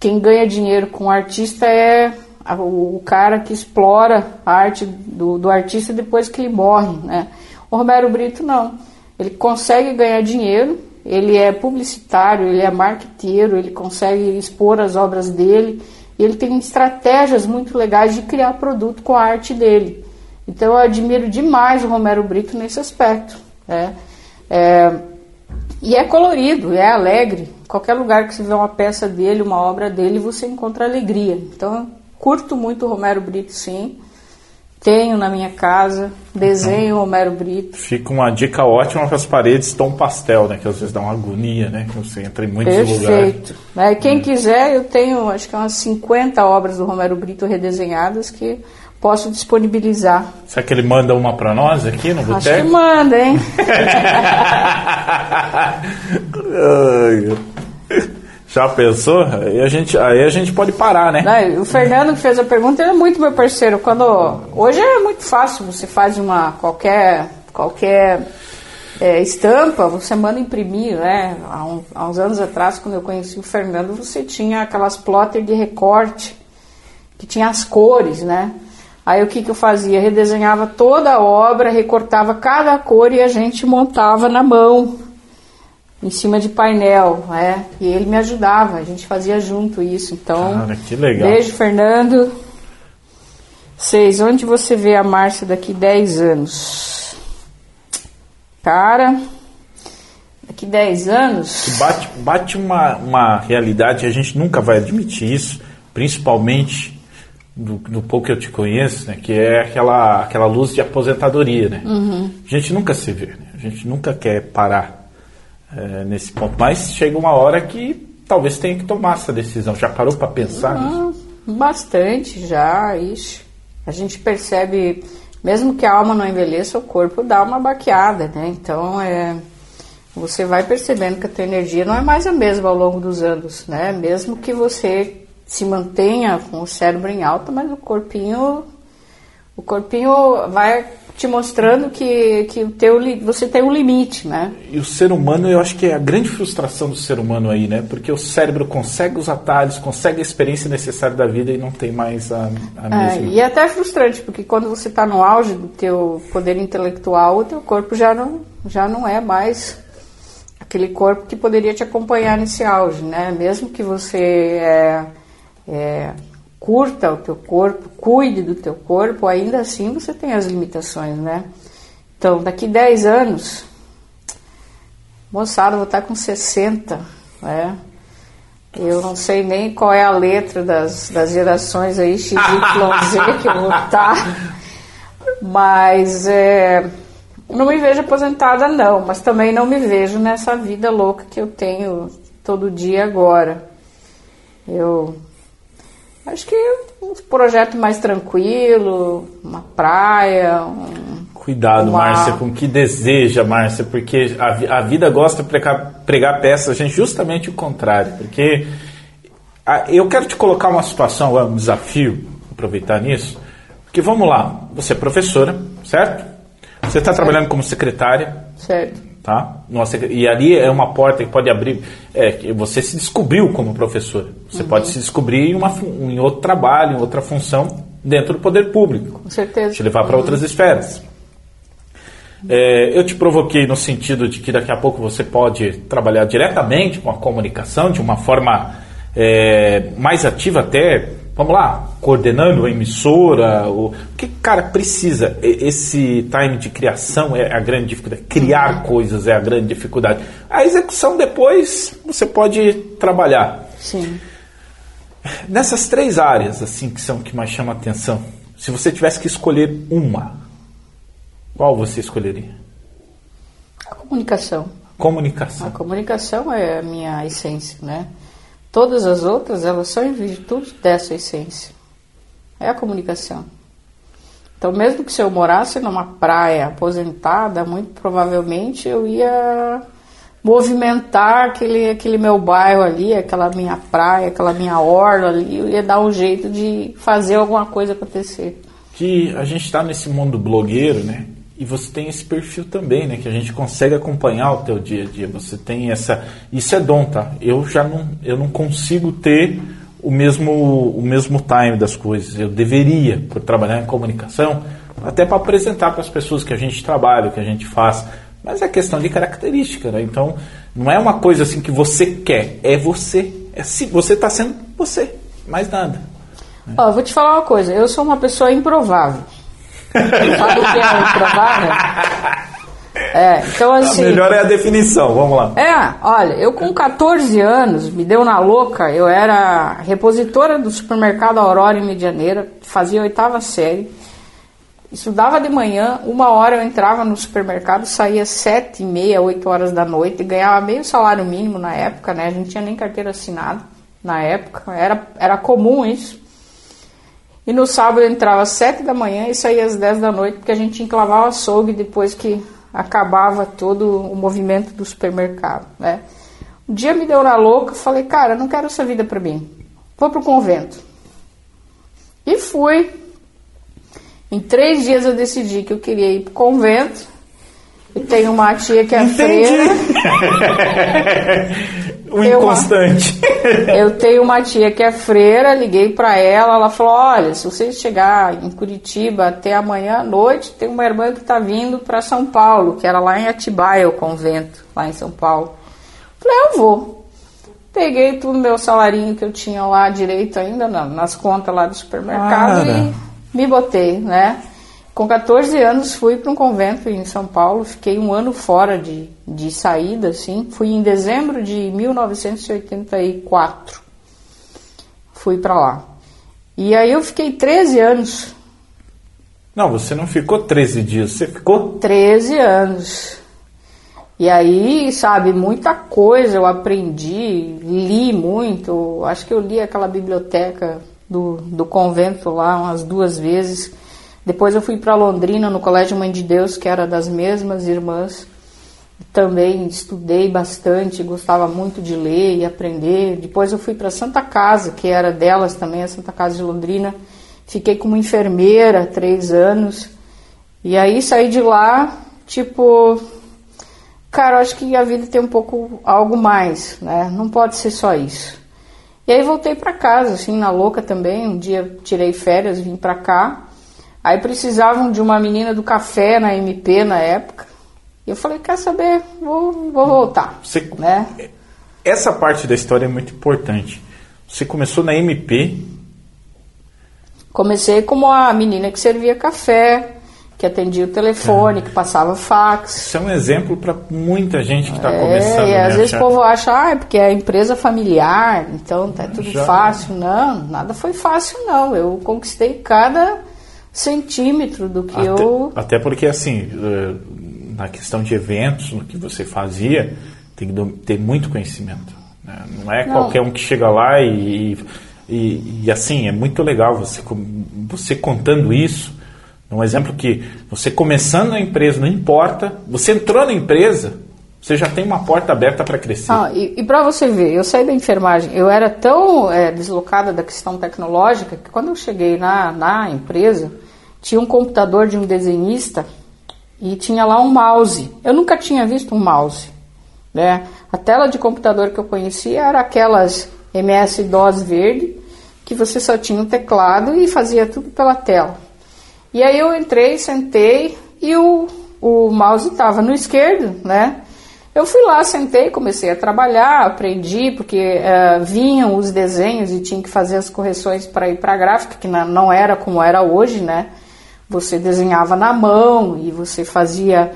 Quem ganha dinheiro com o artista é o, cara que explora a arte do, do artista depois que ele morre, né? O Romero Brito não. Ele consegue ganhar dinheiro, ele é publicitário, ele é marqueteiro, ele consegue expor as obras dele, e ele tem estratégias muito legais de criar produto com a arte dele. Então eu admiro demais o Romero Brito nesse aspecto. Né? É, e é colorido, é alegre. Qualquer lugar que você vê uma peça dele, uma obra dele, você encontra alegria. Então, eu curto muito o Romero Brito, sim. Tenho na minha casa, desenho o Romero Brito. Fica uma dica ótima para as paredes tom pastel, né? Que às vezes dá uma agonia, né? Que você entra em muitos Perfeito. lugares. Perfeito. Quem é. quiser, eu tenho acho que umas 50 obras do Romero Brito redesenhadas que posso disponibilizar. Será que ele manda uma para nós aqui no boteco? Acho que manda, hein? Já pensou? Aí a gente, aí a gente pode parar, né? Não, o Fernando que fez a pergunta, ele é muito meu parceiro. Quando hoje é muito fácil, você faz uma qualquer qualquer é, estampa, você manda imprimir, né? Há, um, há, uns anos atrás, quando eu conheci o Fernando, você tinha aquelas plotter de recorte que tinha as cores, né? Aí o que, que eu fazia? Redesenhava toda a obra, recortava cada cor e a gente montava na mão em cima de painel, né? E ele me ajudava, a gente fazia junto isso. Então, Cara, que legal. beijo, Fernando. Seis, onde você vê a Márcia daqui 10 anos? Cara, daqui 10 anos. Bate, bate uma, uma realidade, a gente nunca vai admitir isso, principalmente do, do pouco que eu te conheço, né? Que é aquela, aquela luz de aposentadoria, né? Uhum. A gente nunca se vê, né? A gente nunca quer parar é, nesse ponto. Mas chega uma hora que talvez tenha que tomar essa decisão. Já parou para pensar ah, nisso? Bastante já, ixi. A gente percebe, mesmo que a alma não envelheça, o corpo dá uma baqueada, né? Então é. Você vai percebendo que a tua energia não é mais a mesma ao longo dos anos, né? Mesmo que você se mantenha com o cérebro em alta, mas o corpinho o corpinho vai te mostrando que, que o teu, você tem um limite, né? E o ser humano, eu acho que é a grande frustração do ser humano aí, né? Porque o cérebro consegue os atalhos, consegue a experiência necessária da vida e não tem mais a, a é, mesma. E é até frustrante, porque quando você está no auge do teu poder intelectual, o teu corpo já não, já não é mais aquele corpo que poderia te acompanhar nesse auge, né? Mesmo que você é, é curta o teu corpo, cuide do teu corpo, ainda assim você tem as limitações, né? Então, daqui 10 anos, moçada, vou estar com 60, né? Eu não sei nem qual é a letra das, das gerações aí, XYZ, que eu vou estar. Mas é, não me vejo aposentada, não. Mas também não me vejo nessa vida louca que eu tenho todo dia agora. Eu Acho que um projeto mais tranquilo, uma praia. Um, Cuidado, uma... Márcia, com o que deseja, Márcia, porque a, a vida gosta de pregar, pregar peças, a gente justamente o contrário. Porque a, eu quero te colocar uma situação, um desafio, aproveitar nisso. Porque vamos lá, você é professora, certo? Você está trabalhando como secretária. Certo tá? Nossa, e ali é uma porta que pode abrir. É, você se descobriu como professor. Você uhum. pode se descobrir em, uma, em outro trabalho, em outra função dentro do poder público. Com certeza. Te levar para uhum. outras esferas. É, eu te provoquei no sentido de que daqui a pouco você pode trabalhar diretamente com a comunicação de uma forma é, mais ativa até vamos lá, coordenando a emissora, o, que cara precisa? Esse time de criação é a grande dificuldade, criar uhum. coisas é a grande dificuldade. A execução depois você pode trabalhar. Sim. Nessas três áreas assim que são que mais chamam a atenção, se você tivesse que escolher uma, qual você escolheria? A comunicação. Comunicação. A comunicação é a minha essência, né? Todas as outras, elas são em virtude dessa essência. É a comunicação. Então, mesmo que se eu morasse numa praia aposentada, muito provavelmente eu ia movimentar aquele, aquele meu bairro ali, aquela minha praia, aquela minha orla ali, eu ia dar um jeito de fazer alguma coisa acontecer. Que a gente está nesse mundo blogueiro, né? E você tem esse perfil também, né? Que a gente consegue acompanhar o teu dia a dia. Você tem essa. Isso é dom, tá? Eu já não, eu não consigo ter o mesmo, o mesmo time das coisas. Eu deveria, por trabalhar em comunicação, até para apresentar para as pessoas que a gente trabalha, que a gente faz. Mas é questão de característica, né? Então, não é uma coisa assim que você quer, é você. É se você está sendo você, mais nada. Ó, vou te falar uma coisa, eu sou uma pessoa improvável. Sabe o que é improvável? É, então assim. A melhor é a definição, vamos lá. É, olha, eu com 14 anos, me deu na louca, eu era repositora do supermercado Aurora em Medianeira, fazia oitava série. Estudava de manhã, uma hora eu entrava no supermercado, saía sete e meia, oito horas da noite, ganhava meio salário mínimo na época, né? A gente tinha nem carteira assinada na época, era, era comum isso. E no sábado eu entrava às sete da manhã e saía às dez da noite, porque a gente o açougue depois que acabava todo o movimento do supermercado, né? Um dia me deu na louca, falei, cara, não quero essa vida para mim, vou pro convento. E fui, em três dias eu decidi que eu queria ir para o convento. E tenho uma tia que é Entendi. freira. o inconstante. Uma, eu tenho uma tia que é freira, liguei para ela, ela falou: "Olha, se você chegar em Curitiba até amanhã à noite, tem uma irmã que está vindo para São Paulo, que era lá em Atibaia, o convento, lá em São Paulo". Falei: "Eu vou". Peguei tudo meu salarinho que eu tinha lá direito ainda nas contas lá do supermercado Cara. e me botei, né? Com 14 anos fui para um convento em São Paulo, fiquei um ano fora de, de saída, assim. Fui em dezembro de 1984. Fui para lá. E aí eu fiquei 13 anos. Não, você não ficou 13 dias, você ficou 13 anos. E aí, sabe, muita coisa eu aprendi, li muito. Acho que eu li aquela biblioteca do, do convento lá umas duas vezes. Depois eu fui para Londrina, no Colégio Mãe de Deus, que era das mesmas irmãs. Também estudei bastante, gostava muito de ler e aprender. Depois eu fui para Santa Casa, que era delas também, a Santa Casa de Londrina. Fiquei como enfermeira três anos. E aí saí de lá, tipo, cara, eu acho que a vida tem um pouco algo mais, né? Não pode ser só isso. E aí voltei para casa, assim, na louca também. Um dia tirei férias, vim para cá. Aí precisavam de uma menina do café na MP na época. E eu falei, quer saber, vou, vou voltar. Você, né? Essa parte da história é muito importante. Você começou na MP? Comecei como a menina que servia café que atendia o telefone, é. que passava fax. Isso é um exemplo para muita gente que está é, começando. E às vezes o povo acha, ah, é porque é empresa familiar, então tá tudo Já. fácil. Não, nada foi fácil não. Eu conquistei cada centímetro do que até, eu. Até porque assim, eh, na questão de eventos, no que você fazia, tem que ter muito conhecimento. Né? Não é não. qualquer um que chega lá e, e, e assim, é muito legal você, você contando isso um exemplo que você começando a empresa, não importa, você entrou na empresa, você já tem uma porta aberta para crescer. Ah, e, e para você ver, eu saí da enfermagem, eu era tão é, deslocada da questão tecnológica que quando eu cheguei na, na empresa, tinha um computador de um desenhista e tinha lá um mouse. Eu nunca tinha visto um mouse. Né? A tela de computador que eu conhecia era aquelas MS-DOS verde, que você só tinha um teclado e fazia tudo pela tela. E aí eu entrei, sentei e o, o mouse estava no esquerdo, né? Eu fui lá, sentei, comecei a trabalhar, aprendi, porque uh, vinham os desenhos e tinha que fazer as correções para ir para a gráfica, que não era como era hoje, né? Você desenhava na mão e você fazia,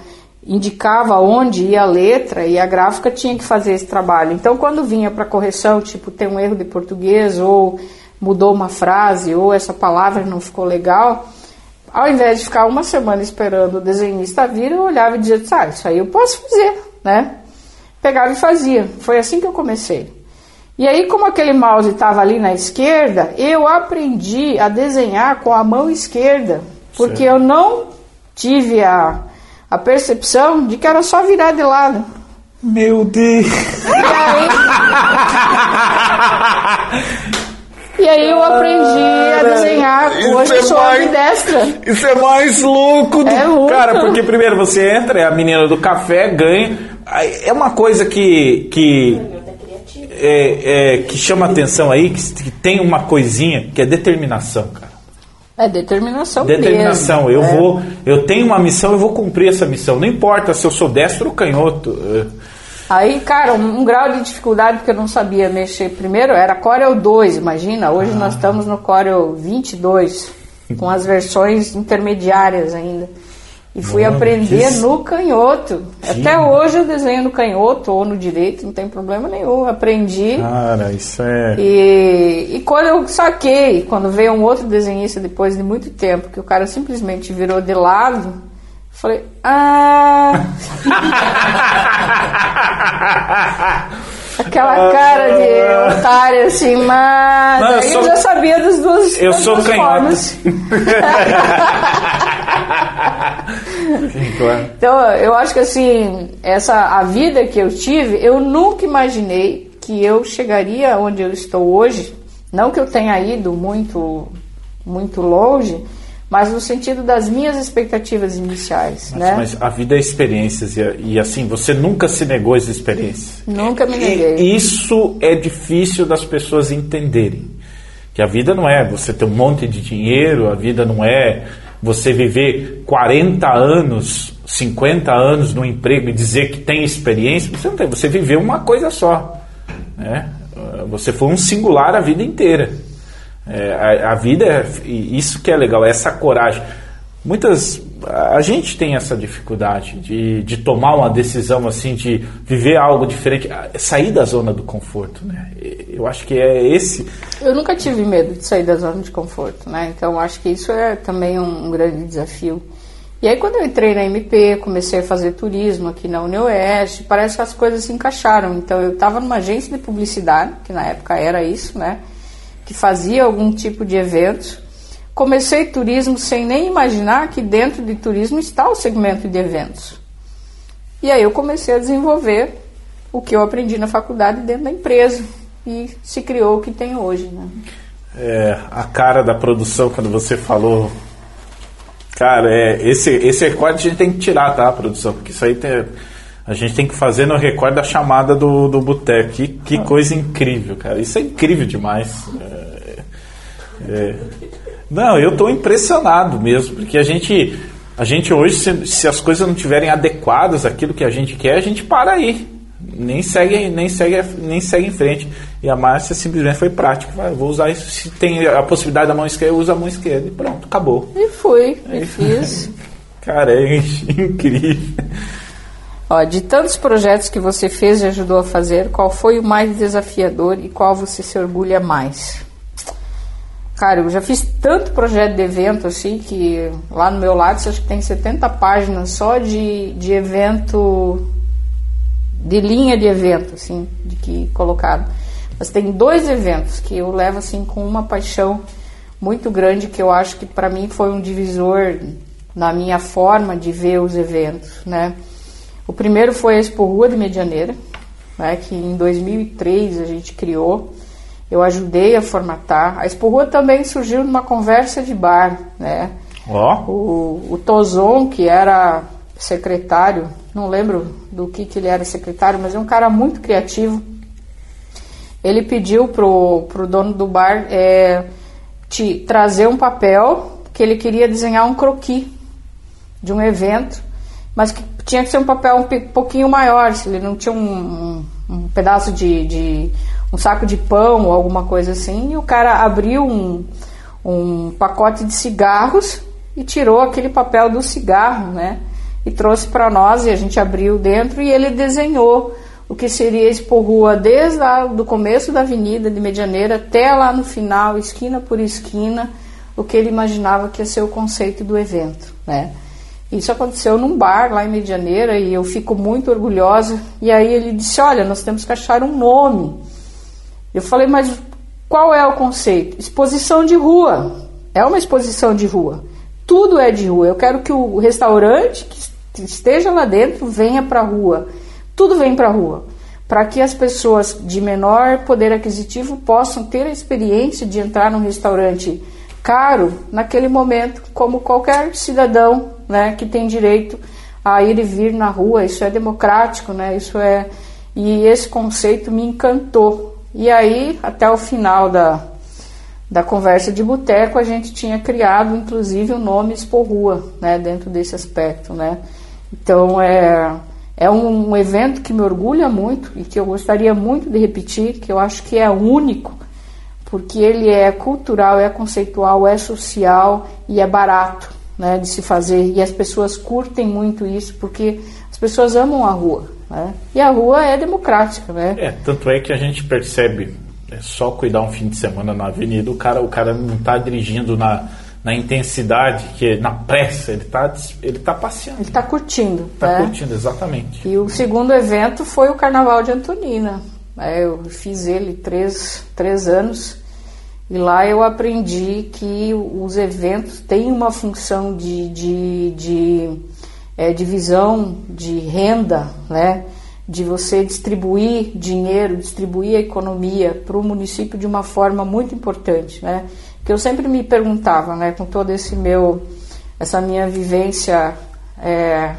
indicava onde ia a letra e a gráfica tinha que fazer esse trabalho. Então, quando vinha para correção, tipo, tem um erro de português ou mudou uma frase ou essa palavra não ficou legal, ao invés de ficar uma semana esperando o desenhista vir, eu olhava e dizia, ah, isso aí eu posso fazer, né? Pegava e fazia. Foi assim que eu comecei. E aí, como aquele mouse estava ali na esquerda, eu aprendi a desenhar com a mão esquerda, porque certo. eu não tive a, a percepção de que era só virar de lado. Meu Deus! E aí... E aí eu aprendi a desenhar. Hoje eu sou mais, ambidestra. Isso é mais louco do é louco. cara, porque primeiro você entra, é a menina do café, ganha. É uma coisa que. que é, é, que chama atenção aí, que, que tem uma coisinha, que é determinação, cara. É determinação Determinação. mesmo. Eu é. vou, eu tenho uma missão, eu vou cumprir essa missão. Não importa se eu sou destro ou canhoto. Aí, cara, um, um grau de dificuldade porque eu não sabia mexer. Primeiro era Corel 2, imagina. Hoje Ah. nós estamos no Corel 22, com as versões intermediárias ainda. E fui Mano, aprender que- no canhoto. Até hoje eu desenho no canhoto ou no direito, não tem problema nenhum. Aprendi. Cara, isso é. E, e quando eu saquei, quando veio um outro desenhista depois de muito tempo, que o cara simplesmente virou de lado, falei, ah. Aquela cara de otário assim, mas. Não, eu sou- já sabia das duas. Eu sou. Claro. Então, eu acho que assim, essa a vida que eu tive, eu nunca imaginei que eu chegaria onde eu estou hoje. Não que eu tenha ido muito muito longe, mas no sentido das minhas expectativas iniciais, Mas, né? mas a vida é experiências e, e assim, você nunca se negou às experiências. Nunca me E neguei. isso é difícil das pessoas entenderem. Que a vida não é você ter um monte de dinheiro, a vida não é você viver 40 anos, 50 anos no emprego e dizer que tem experiência. Você não tem, você viveu uma coisa só. Né? Você foi um singular a vida inteira. É, a, a vida é isso que é legal, é essa coragem. Muitas a gente tem essa dificuldade de, de tomar uma decisão assim, de viver algo diferente, sair da zona do conforto, né? Eu acho que é esse. Eu nunca tive medo de sair da zona de conforto, né? Então acho que isso é também um, um grande desafio. E aí quando eu entrei na MP, comecei a fazer turismo aqui na UniOeste, parece que as coisas se encaixaram. Então eu estava numa agência de publicidade, que na época era isso, né? Que fazia algum tipo de evento. Comecei turismo sem nem imaginar que dentro de turismo está o segmento de eventos. E aí eu comecei a desenvolver o que eu aprendi na faculdade dentro da empresa e se criou o que tem hoje, né? é, a cara da produção quando você falou. Cara, é, esse, esse recorde a gente tem que tirar, tá, produção? Porque isso aí tem, a gente tem que fazer no recorde da chamada do, do boteco. Que, que coisa incrível, cara. Isso é incrível demais. É, é, não, eu estou impressionado mesmo, porque a gente, a gente hoje, se, se as coisas não tiverem adequadas àquilo que a gente quer, a gente para aí. Nem segue, nem segue, nem segue em frente. E a Márcia simplesmente foi prática. Vou usar isso. Se tem a possibilidade da mão esquerda, usa a mão esquerda. E pronto, acabou. E fui, e fiz. Cara, é incrível. Ó, de tantos projetos que você fez e ajudou a fazer, qual foi o mais desafiador e qual você se orgulha mais? Cara, eu já fiz tanto projeto de evento assim que lá no meu lado acho que tem 70 páginas só de, de evento, de linha de evento, assim, de que colocado. Mas tem dois eventos que eu levo assim com uma paixão muito grande que eu acho que para mim foi um divisor na minha forma de ver os eventos, né? O primeiro foi a Expo Rua de Medianeira, né, que em 2003 a gente criou. Eu ajudei a formatar. A Expo Rua também surgiu numa conversa de bar, né? Ó, O, o Tozon, que era secretário, não lembro do que, que ele era secretário, mas é um cara muito criativo. Ele pediu pro, pro dono do bar é, te trazer um papel que ele queria desenhar um croquis de um evento, mas que tinha que ser um papel um pouquinho maior, se ele não tinha um, um- um pedaço de, de- um saco de pão ou alguma coisa assim, e o cara abriu um, um pacote de cigarros e tirou aquele papel do cigarro, né? E trouxe para nós e a gente abriu dentro e ele desenhou o que seria Expo Rua desde lá do começo da avenida de Medianeira até lá no final, esquina por esquina, o que ele imaginava que ia ser o conceito do evento, né? Isso aconteceu num bar lá em Medianeira e eu fico muito orgulhosa. E aí ele disse: Olha, nós temos que achar um nome. Eu falei: Mas qual é o conceito? Exposição de rua. É uma exposição de rua. Tudo é de rua. Eu quero que o restaurante que esteja lá dentro venha para a rua. Tudo vem para a rua. Para que as pessoas de menor poder aquisitivo possam ter a experiência de entrar num restaurante caro naquele momento, como qualquer cidadão né, que tem direito a ir e vir na rua. Isso é democrático, né? isso é E esse conceito me encantou. E aí, até o final da, da conversa de boteco, a gente tinha criado, inclusive, o nome Expo Rua, né, dentro desse aspecto, né. Então, é, é um, evento que me orgulha muito e que eu gostaria muito de repetir, que eu acho que é único, porque ele é cultural, é conceitual, é social e é barato, né, de se fazer. E as pessoas curtem muito isso, porque as pessoas amam a rua. Né? E a rua é democrática, né? É, tanto é que a gente percebe, é só cuidar um fim de semana na avenida, o cara, o cara não está dirigindo na, na intensidade, que na pressa, ele está ele tá passeando. Ele está curtindo. Está né? curtindo, exatamente. E o segundo evento foi o Carnaval de Antonina. É, eu fiz ele três, três anos e lá eu aprendi que os eventos têm uma função de, de, de é, divisão de renda, né? de você distribuir dinheiro, distribuir a economia para o município de uma forma muito importante, né? Que eu sempre me perguntava, né, com todo esse meu, essa minha vivência é,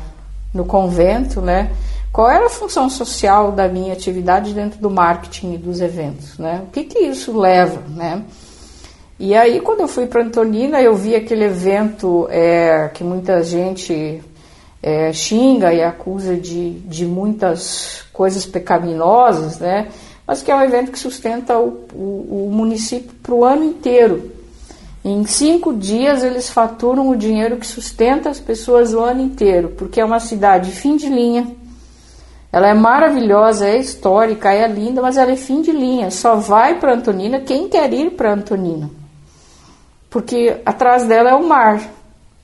no convento, né, qual era a função social da minha atividade dentro do marketing e dos eventos, né? O que que isso leva, né? E aí quando eu fui para Antonina, eu vi aquele evento é, que muita gente é, xinga e acusa de, de muitas coisas pecaminosas, né? mas que é um evento que sustenta o, o, o município para o ano inteiro. Em cinco dias eles faturam o dinheiro que sustenta as pessoas o ano inteiro, porque é uma cidade fim de linha. Ela é maravilhosa, é histórica, é linda, mas ela é fim de linha. Só vai para Antonina quem quer ir para Antonina, porque atrás dela é o mar.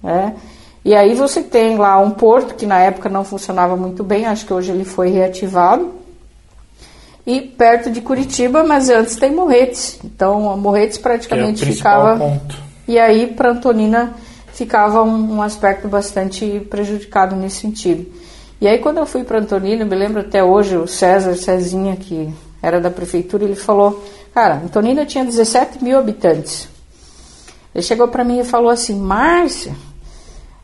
Né? E aí você tem lá um porto que na época não funcionava muito bem, acho que hoje ele foi reativado. E perto de Curitiba, mas antes tem Morretes. Então, Morretes praticamente é ficava. Ponto. E aí para Antonina ficava um, um, aspecto bastante prejudicado nesse sentido. E aí quando eu fui para Antonina, me lembro até hoje o César Cezinha, que era da prefeitura, ele falou, cara, Antonina tinha 17 mil habitantes. Ele chegou para mim e falou assim, Márcia,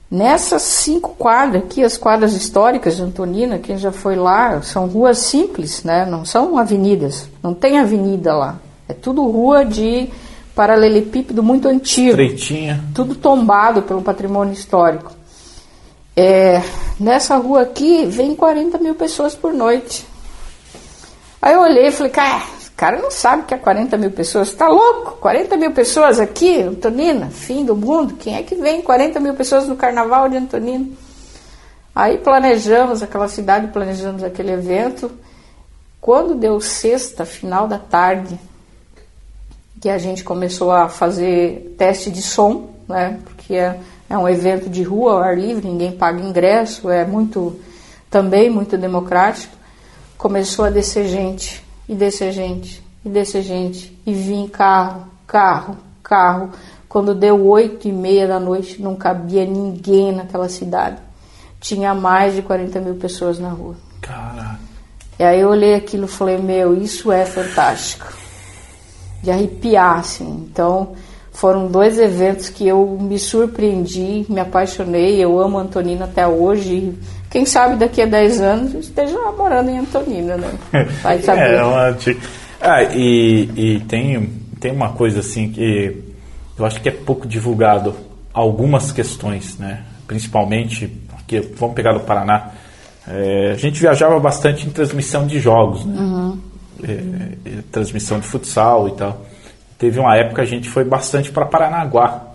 Nessas cinco quadras aqui, as quadras históricas de Antonina, quem já foi lá, são ruas simples, né? Não são avenidas, não tem avenida lá. É tudo rua de paralelepípedo muito antigo. Estreitinha. Tudo tombado pelo patrimônio histórico. É, nessa rua aqui, vem 40 mil pessoas por noite. Aí eu olhei e falei, cara, cara não sabe que é 40 mil pessoas. Tá louco? 40 mil pessoas aqui, Antonina, fim do mundo. Quem é que vem 40 mil pessoas no carnaval de Antonina? Aí planejamos aquela cidade, planejamos aquele evento. Quando deu sexta, final da tarde, que a gente começou a fazer teste de som, né? Porque é, um evento de rua ao ar livre, ninguém paga ingresso, é muito também muito democrático. Começou a descer gente e descer gente, e descer gente, e vim carro, carro, carro. Quando deu oito e meia da noite, não cabia ninguém naquela cidade. Tinha mais de 40 mil pessoas na rua. Caraca. E aí eu olhei aquilo e falei, meu, isso é fantástico. De arrepiar, assim. Então, foram dois eventos que eu me surpreendi, me apaixonei. Eu amo Antonina até hoje. Quem sabe daqui a 10 anos esteja morando em Antonina, né? Vai saber. é, uma... ah, e, e tem, tem uma coisa assim que eu acho que é pouco divulgado algumas questões, né? Principalmente, aqui, vamos pegar no Paraná. É, a gente viajava bastante em transmissão de jogos, né? Uhum. É, transmissão de futsal e tal. Teve uma época a gente foi bastante para Paranaguá.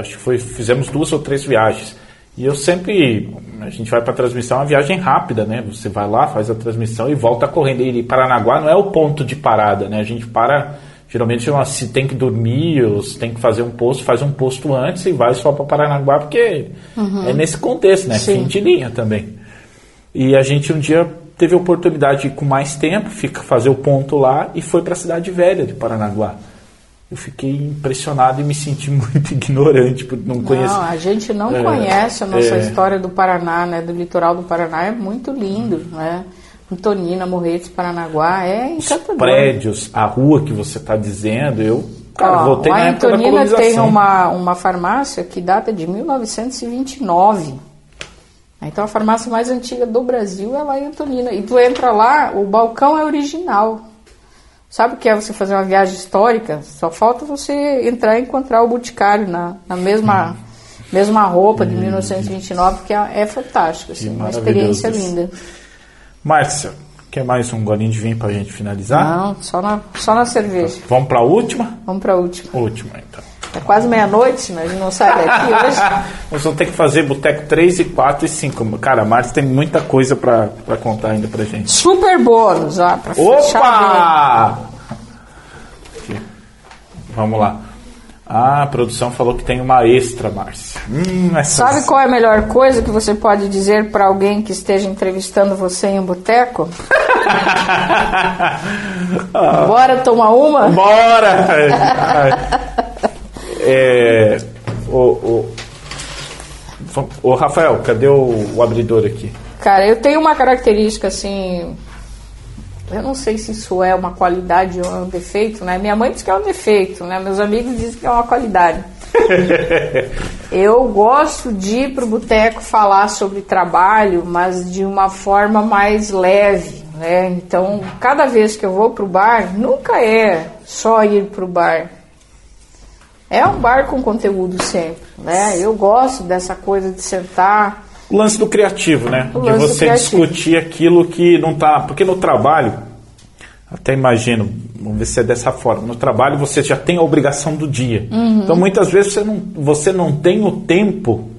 Acho que foi, fizemos duas ou três viagens. E eu sempre, a gente vai para transmissão, é uma viagem rápida, né? Você vai lá, faz a transmissão e volta correndo. E Paranaguá não é o ponto de parada, né? A gente para, geralmente, se tem que dormir ou se tem que fazer um posto, faz um posto antes e vai só para Paranaguá, porque uhum. é nesse contexto, né? Sim. Fim de linha também. E a gente um dia teve a oportunidade de ir com mais tempo, fica, fazer o ponto lá e foi para a cidade velha de Paranaguá eu fiquei impressionado e me senti muito ignorante por não conhecer. Não, a gente não é, conhece a nossa é, história do Paraná, né? Do litoral do Paraná é muito lindo, né? Antonina, Morretes, Paranaguá, é encantador. Os prédios, a rua que você está dizendo, eu cara, Ó, voltei na época Antonina tem uma, uma farmácia que data de 1929. Então a farmácia mais antiga do Brasil é lá em Antonina. E tu entra lá, o balcão é original. Sabe o que é você fazer uma viagem histórica? Só falta você entrar e encontrar o Boticário na, na mesma, mesma roupa de 1929, que é, é fantástico, assim, uma experiência linda. Márcia, quer mais um golinho de vinho pra gente finalizar? Não, só na, só na cerveja. Vamos pra última? Vamos pra última. Última, então. É quase meia-noite, mas não sai daqui hoje. Nós vamos ter que fazer boteco 3 e 4 e 5. Cara, a Márcia tem muita coisa pra, pra contar ainda pra gente. Super bônus, ó, pra. Opa! Vamos lá. Ah, a produção falou que tem uma extra, Márcia. Hum, essa... Sabe qual é a melhor coisa que você pode dizer para alguém que esteja entrevistando você em um boteco? Bora tomar uma? Bora! É, o, o, o Rafael, cadê o, o abridor aqui? Cara, eu tenho uma característica assim. Eu não sei se isso é uma qualidade ou é um defeito, né? Minha mãe diz que é um defeito, né? Meus amigos dizem que é uma qualidade. eu gosto de ir pro boteco falar sobre trabalho, mas de uma forma mais leve, né? Então, cada vez que eu vou pro bar, nunca é só ir pro bar. É um bar com conteúdo sempre, né? Eu gosto dessa coisa de sentar. O lance do criativo, né? O de você discutir aquilo que não tá. Porque no trabalho, até imagino, vamos ver se é dessa forma. No trabalho você já tem a obrigação do dia. Uhum. Então muitas vezes você não, você não tem o tempo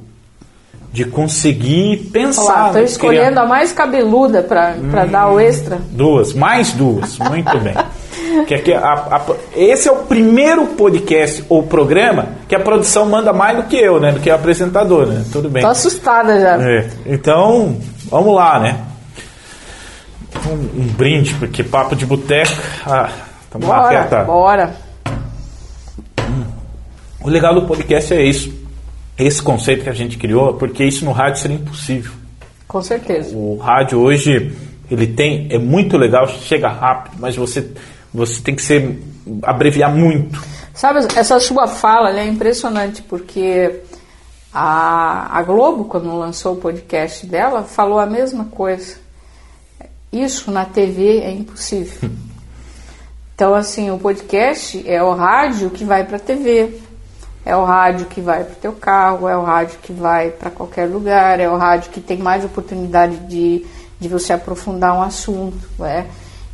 de conseguir pensar. Olha lá, tô criar- escolhendo a mais cabeluda para dar o extra. Duas, mais duas, muito bem. Que aqui a- a- esse é o primeiro podcast ou programa que a produção manda mais do que eu, né? Do que o apresentador, né? Tudo bem. Tô assustada já. É, então, vamos lá, né? Um, um brinde, porque papo de boteco. Ah, Bora, reta. bora. O legal do podcast é isso. Esse conceito que a gente criou, porque isso no rádio seria impossível. Com certeza. O rádio hoje, ele tem, é muito legal, chega rápido, mas você, você tem que ser, abreviar muito. Sabe, essa sua fala é impressionante, porque a, a Globo, quando lançou o podcast dela, falou a mesma coisa. Isso na TV é impossível. Então, assim, o podcast é o rádio que vai para a TV, é o rádio que vai para o teu carro, é o rádio que vai para qualquer lugar, é o rádio que tem mais oportunidade de, de você aprofundar um assunto, né?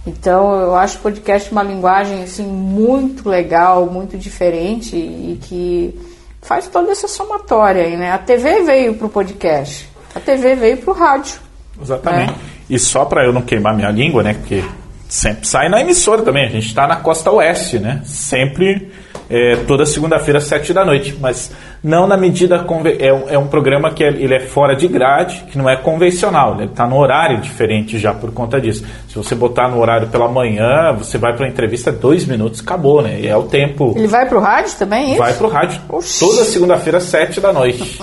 Então, eu acho o podcast uma linguagem assim muito legal, muito diferente e que faz toda essa somatória aí, né? A TV veio para o podcast, a TV veio para o rádio. Exatamente. É. E só para eu não queimar minha língua, né? Porque sempre sai na emissora também. A gente está na costa oeste, né? Sempre, é, toda segunda-feira, às sete da noite. Mas não na medida. É, um- é um programa que é, ele é fora de grade, que não é convencional. Ele está no horário diferente já por conta disso. Se você botar no horário pela manhã, você vai para uma entrevista, dois minutos, acabou, né? E é o tempo. Ele vai para o rádio também, é isso? Vai pro rádio. Oxi. Toda segunda-feira, às sete da noite.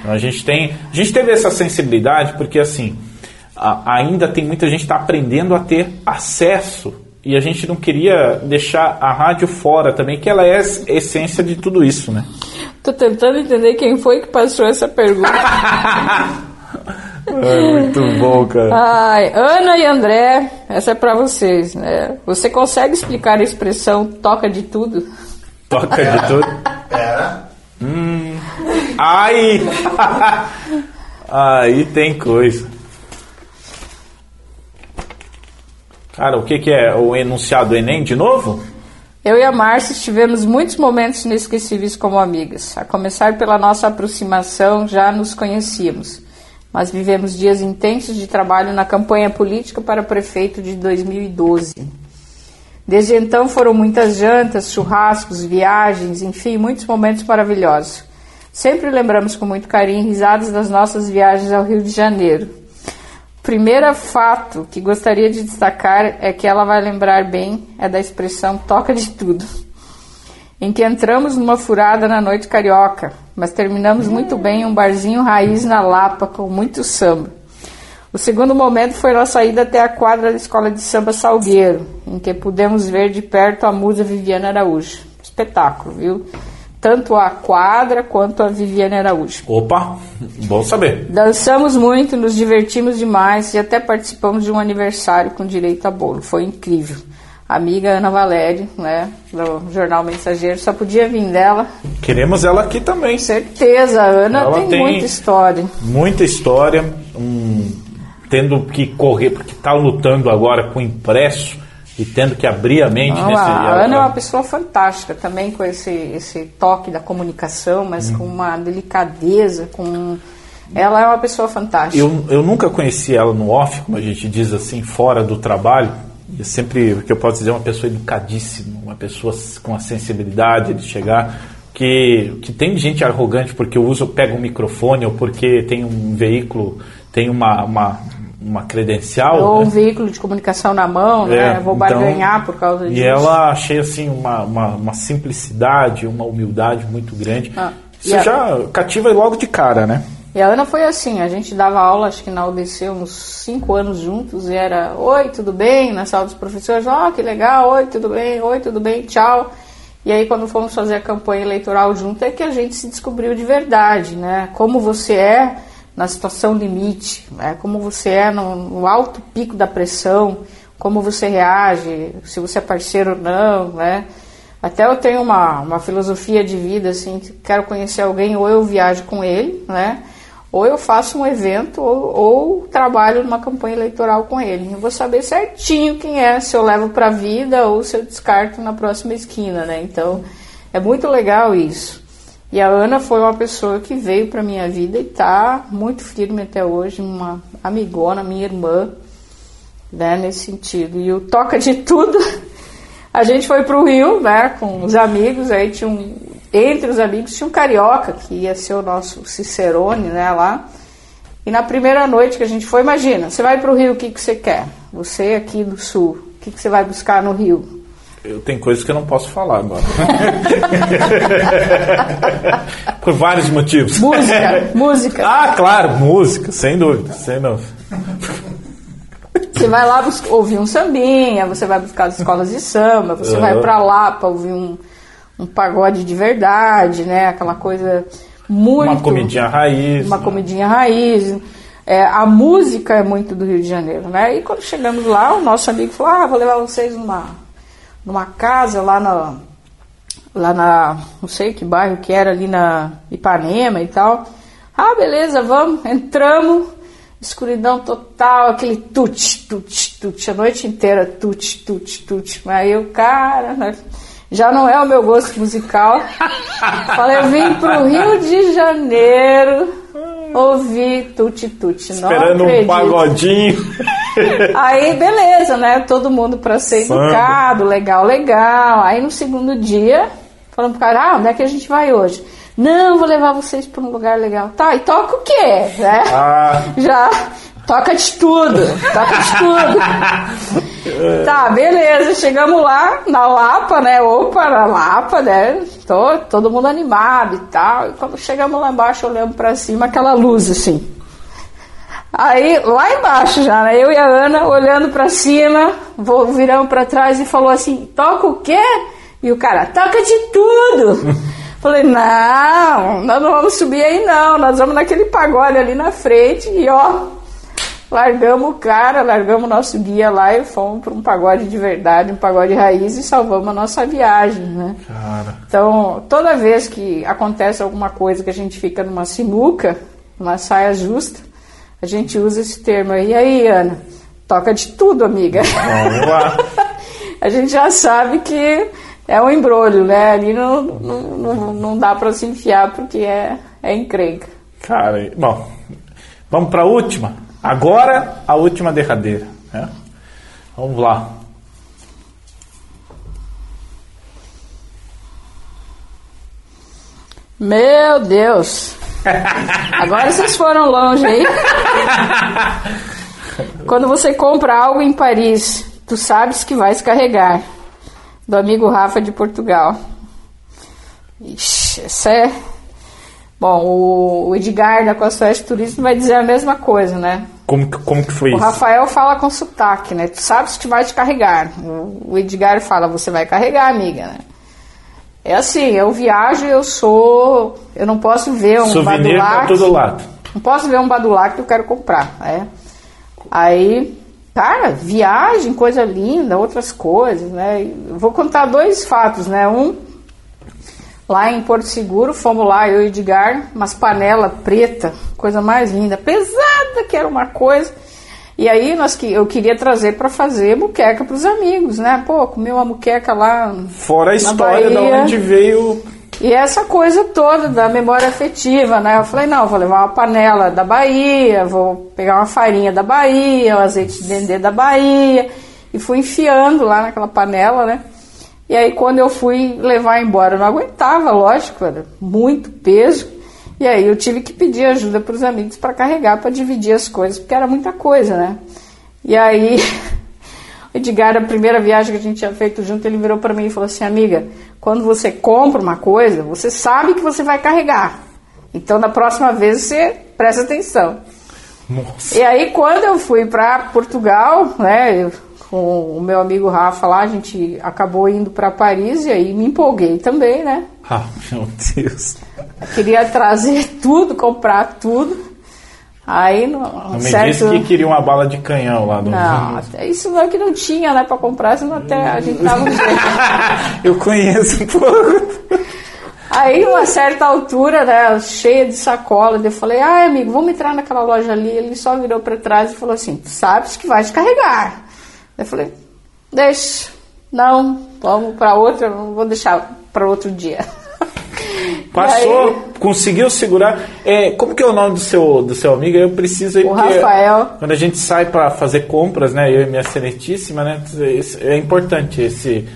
Então a gente tem. A gente teve essa sensibilidade porque assim. a- ainda tem muita gente que está aprendendo a ter acesso. E a gente não queria deixar a rádio fora também, que ela é a essência de tudo isso, né? Tô tentando entender quem foi que passou essa pergunta. É muito bom, cara. Ai, Ana e André, essa é pra vocês, né? Você consegue explicar a expressão toca de tudo? Toca de tudo. Era. Ai! Aí tem coisa. Cara, o que, que é o enunciado do Enem de novo? Eu e a Márcia tivemos muitos momentos inesquecíveis como amigas. A começar pela nossa aproximação, já nos conhecíamos. Mas vivemos dias intensos de trabalho na campanha política para prefeito de 2012. Desde então foram muitas jantas, churrascos, viagens, enfim, muitos momentos maravilhosos. Sempre lembramos com muito carinho risadas das nossas viagens ao Rio de Janeiro. Primeiro fato que gostaria de destacar é que ela vai lembrar bem é da expressão toca de tudo, em que entramos numa furada na noite carioca, mas terminamos muito bem em um barzinho raiz na Lapa com muito samba. O segundo momento foi nossa ida até a quadra da escola de samba Salgueiro, em que pudemos ver de perto a musa Viviana Araújo. Espetáculo, viu? Tanto a Quadra quanto a Viviane Araújo. Opa, bom saber. Dançamos muito, nos divertimos demais e até participamos de um aniversário com direito a bolo. Foi incrível. A amiga Ana Valério, né, do Jornal Mensageiro, só podia vir dela. Queremos ela aqui também. Certeza, a Ana Ela tem, tem- muita história. Muita história, um, tendo que correr, porque está lutando agora com o impresso e tendo que abrir a mente Não, nesse. a Ana é uma pessoa fantástica também com esse, esse toque da comunicação, mas Uhum. com uma delicadeza, com ela é uma pessoa fantástica. Eu, eu nunca conheci ela no off, como a gente diz assim, fora do trabalho. E é sempre, o que eu posso dizer, uma pessoa educadíssima, uma pessoa com a sensibilidade de chegar. Que, que tem gente arrogante porque usa, pega um microfone ou porque tem um veículo, tem uma, uma, uma credencial. Ou um né? veículo de comunicação na mão, né? É, Vou então, barganhar por causa disso. E ela achei assim uma, uma, uma simplicidade, uma humildade muito grande. Ah, Isso a- já cativa logo de cara, né? E a Ana foi assim, a gente dava aula, acho que na UBC, uns cinco anos juntos, e era, oi, tudo bem? Na sala dos professores, ó, que legal, oi, tudo bem, oi, tudo bem, tchau. E aí, quando fomos fazer a campanha eleitoral junto, é que a gente se descobriu de verdade, né? Como você é na situação limite, né? como você é no, no alto pico da pressão, como você reage, se você é parceiro ou não, né? Até eu tenho uma, uma filosofia de vida, assim, que quero conhecer alguém, ou eu viajo com ele, né? Ou eu faço um evento, ou, ou trabalho numa campanha eleitoral com ele. Eu vou saber certinho quem é, se eu levo pra vida ou se eu descarto na próxima esquina, né? Então, é muito legal isso. E a Ana foi uma pessoa que veio pra minha vida e tá muito firme até hoje, uma amigona, minha irmã, né, nesse sentido. E o Toca de Tudo, a gente foi pro Rio, né, com os amigos, aí tinha um, entre os amigos tinha um carioca, que ia ser o nosso Cicerone, né, lá. E na primeira noite que a gente foi, imagina, você vai pro Rio, o que, que você quer? Você aqui do Sul, o que, que você vai buscar no Rio? Eu tenho coisas que eu não posso falar agora. Por vários motivos. Música, música. Ah, claro, música, sem dúvida, sem dúvida. Você vai lá ouvir um sambinha, você vai buscar as escolas de samba, você Uhum. vai pra lá pra ouvir um, um pagode de verdade, né? Aquela coisa muito. Uma comidinha raiz. Uma né? comidinha raiz. É, a música é muito do Rio de Janeiro, né? E quando chegamos lá, o nosso amigo falou: Ah, vou levar vocês numa, numa casa lá na. Lá na. Não sei que bairro que era, ali na Ipanema e tal. Ah, beleza, vamos. Entramos, escuridão total, aquele tut, tut, tut, a noite inteira, tut, tut, tut. Aí eu, cara, né? já não é o meu gosto musical. Falei, eu vim pro Rio de Janeiro ouvir tuti tuti. Não Esperando um pagodinho. Aí, beleza, né? Todo mundo pra ser Samba. educado, legal, legal. Aí no segundo dia, falando pro cara, ah, onde é que a gente vai hoje? Não, vou levar vocês pra um lugar legal. Tá, e toca o quê? Né? Ah, Já toca de tudo, toca de tudo. tá, beleza, chegamos lá na Lapa, né? Opa, na Lapa, né? Tô, todo mundo animado e tal. E quando chegamos lá embaixo, olhamos pra cima, aquela luz assim. Aí, lá embaixo já, né? Eu e a Ana olhando pra cima, vo- viramos pra trás e falou assim: toca o quê? E o cara, toca de tudo. Falei, não, nós não vamos subir aí não, nós vamos naquele pagode ali na frente e ó, largamos o cara, largamos o nosso guia lá e fomos para um pagode de verdade, um pagode raiz e salvamos a nossa viagem, né? cara. Então, toda vez que acontece alguma coisa que a gente fica numa sinuca, numa saia justa, a gente usa esse termo aí. E aí, Ana? Toca de tudo, amiga. Vamos lá. a gente já sabe que é um embrulho, né? Ali não, não, não, não dá para se enfiar porque é, é encrenca. Cara, bom, vamos para a última. Agora, a última derradeira. Né? Vamos lá. Meu Deus! Agora vocês foram longe aí. Quando você compra algo em Paris, tu sabes que vai se carregar. Do amigo Rafa de Portugal. Ixi, essa é. Bom, o o Edgar da Costa Oeste Turismo vai dizer a mesma coisa, né? Como, que- como que foi O isso? Rafael fala com sotaque, né? Tu sabes que vai te carregar. O o Edgar fala, você vai carregar, amiga, né? É assim, eu viajo eu sou. Eu não posso ver um Souvenir pra badulac. todo lado. Não posso ver um badulac que eu quero comprar. É. Aí, cara, viagem, coisa linda, outras coisas, né? Eu vou contar dois fatos, né? Um, lá em Porto Seguro, fomos lá, eu e Edgar, umas panela preta, coisa mais linda, pesada que era uma coisa. E aí nós que eu queria trazer para fazer muqueca para os amigos, né? Pô, comer uma muqueca lá. Fora a história de onde veio. E essa coisa toda da memória afetiva, né? Eu falei, não, vou levar uma panela da Bahia, vou pegar uma farinha da Bahia, o azeite de dendê da Bahia. E fui enfiando lá naquela panela, né? E aí quando eu fui levar embora, eu não aguentava, lógico, era muito peso. E aí eu tive que pedir ajuda para os amigos para carregar, para dividir as coisas, porque era muita coisa, né? E aí o Edgar, a primeira viagem que a gente tinha feito junto, ele virou para mim e falou assim: Amiga, quando você compra uma coisa, você sabe que você vai carregar. Então, na próxima vez, você presta atenção. Nossa. E aí, quando eu fui para Portugal, né, eu- com o meu amigo Rafa lá, a gente acabou indo para Paris e aí me empolguei também, né? Ah, meu Deus. Queria trazer tudo, comprar tudo. Aí, no, Não me certo... disse que queria uma bala de canhão lá no. Não, isso não é que não tinha, né, para comprar, senão até a gente tava Eu conheço um pouco. Aí, uma certa altura, né, cheia de sacola, eu falei, ai amigo, vamos entrar naquela loja ali. Ele só virou para trás e falou assim, tu sabes que vai te carregar. Eu falei, deixa, não, vamos para outra, vou deixar para outro dia. Passou, aí, conseguiu segurar. É, como que é o nome do seu, do seu amigo? Eu preciso aí, O Rafael. Quando a gente sai para fazer compras, né? Eu e minha excelentíssima, né? É importante esse.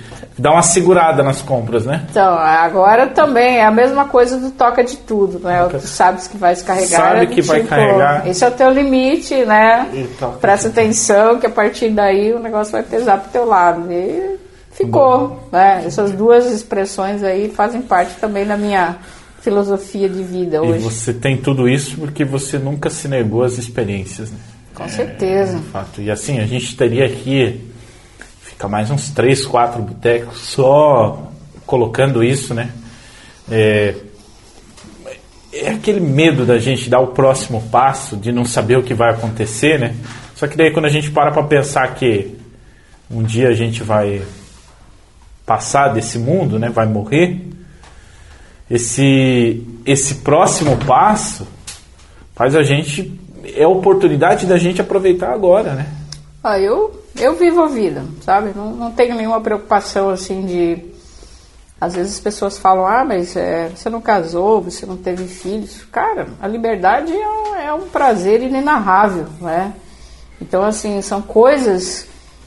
Dar uma segurada nas compras, né? Então, agora também é a mesma coisa do toca de tudo, né? Tu sabes que vai se carregar. Sabe é do que vai carregar. Esse é o teu limite, né? E toca Presta atenção que a partir daí o negócio vai pesar pro teu lado. E ficou, né? Essas duas expressões aí fazem parte também da minha filosofia de vida E hoje. você tem tudo isso porque você nunca se negou às experiências, né? Com certeza. De fato. E assim, a gente teria aqui, fica mais uns três, quatro botecos só colocando isso, né? É, é aquele medo da gente dar o próximo passo, de não saber o que vai acontecer, né? Só que daí quando a gente para para pensar que um dia a gente vai passar desse mundo, né? Vai morrer. Esse esse próximo passo faz a gente é a oportunidade da gente aproveitar agora, né? Ah, eu, eu vivo a vida, sabe? Não, não tenho nenhuma preocupação assim de. Às vezes as pessoas falam, ah, mas é, você não casou, você não teve filhos. Cara, a liberdade é um, é um prazer inenarrável, né? Então, assim, são coisas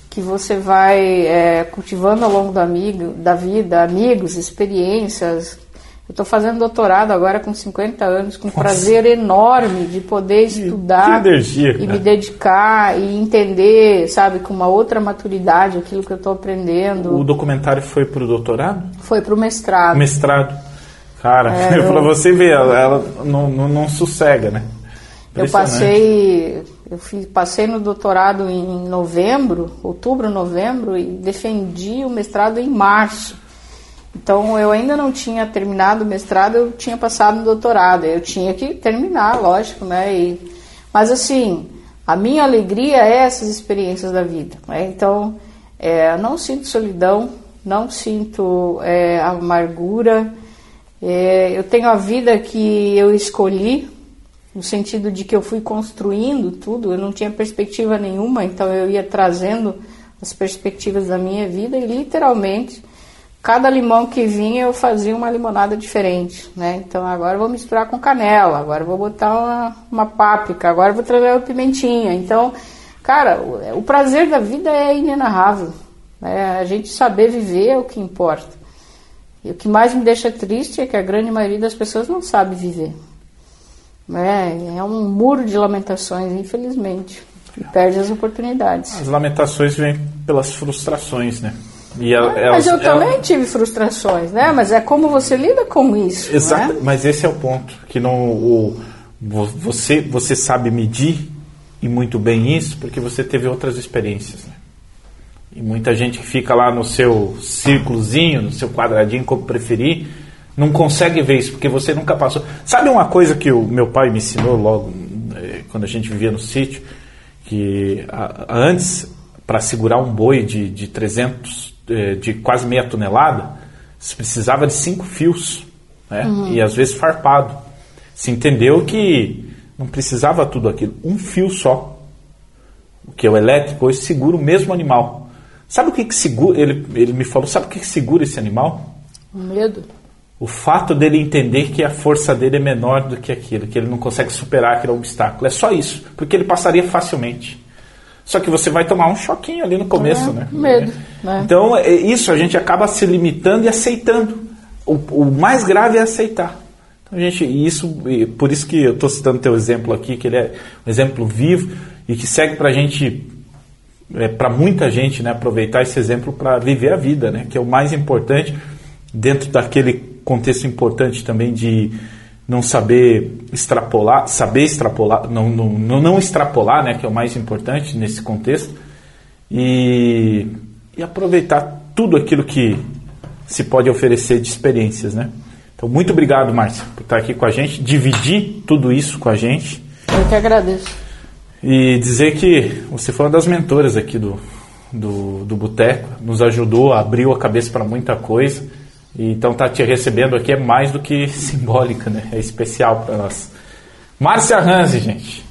que você vai é, cultivando ao longo amigo, da vida, amigos, experiências. Eu estou fazendo doutorado agora com 50 anos, com prazer enorme de poder estudar que energia, e me dedicar e entender, sabe, com uma outra maturidade aquilo que eu estou aprendendo. O documentário foi pro doutorado? Foi para o mestrado. Mestrado. Cara, É, eu- você ver, ela, ela não, não, não sossega, né? Eu passei, eu fiz, passei no doutorado em novembro, outubro, novembro, e defendi o mestrado em março. Então eu ainda não tinha terminado o mestrado, eu tinha passado no doutorado. Eu tinha que terminar, lógico, né? E, mas assim, a minha alegria é essas experiências da vida. Né? Então, é, não sinto solidão, não sinto é, amargura. É, eu tenho a vida que eu escolhi, no sentido de que eu fui construindo tudo, eu não tinha perspectiva nenhuma, então eu ia trazendo as perspectivas da minha vida e literalmente cada limão que vinha eu fazia uma limonada diferente, né? Então agora eu vou misturar com canela, agora eu vou botar uma, uma páprica, agora eu vou trazer uma pimentinha. Então, cara, o, o prazer da vida é inenarrável. Né? A gente saber viver é o que importa. E o que mais me deixa triste é que a grande maioria das pessoas não sabe viver. É, é um muro de lamentações, infelizmente. E perde as oportunidades. As lamentações vêm pelas frustrações, né? E ela- Mas eu ela- também tive frustrações, né? Mas é como você lida com isso. Exato, Né? mas esse é o ponto que não o, vo- você você sabe medir e muito bem isso porque você teve outras experiências, né? E muita gente que fica lá no seu círculozinho, no seu quadradinho, como preferir, não consegue ver isso, porque você nunca passou. Sabe uma coisa que o meu pai me ensinou logo, eh, quando a gente vivia no sítio? Que antes, para segurar um boi de, de 300, eh, de quase meia tonelada, se precisava de cinco fios, né? Uhum. e às vezes farpado. Se entendeu que não precisava tudo aquilo, um fio só, que é o elétrico, hoje segura o mesmo animal. Sabe o que, que segura? Ele, ele me falou, sabe o que, que segura esse animal? O medo. O fato dele entender que a força dele é menor do que aquilo, que ele não consegue superar aquele obstáculo. É só isso, porque ele passaria facilmente. Só que você vai tomar um choquinho ali no começo, é, né? Medo. É. Então, é isso, a gente acaba se limitando e aceitando. O, o mais grave é aceitar. Então, gente, isso, por isso que eu estou citando teu exemplo aqui, que ele é um exemplo vivo e que segue para a gente é, para muita gente né, aproveitar esse exemplo para viver a vida, né, que é o mais importante, dentro daquele contexto importante também de não saber extrapolar, saber extrapolar, não, não, não extrapolar, né, que é o mais importante nesse contexto, e, e aproveitar tudo aquilo que se pode oferecer de experiências. Né? Então, muito obrigado, Márcia, por estar aqui com a gente, dividir tudo isso com a gente. Eu que agradeço e dizer que você foi uma das mentoras aqui do, do, do Boteco, nos ajudou, abriu a cabeça para muita coisa. Então tá te recebendo aqui é mais do que simbólica, né? É especial para nós. Márcia Ranzi, gente.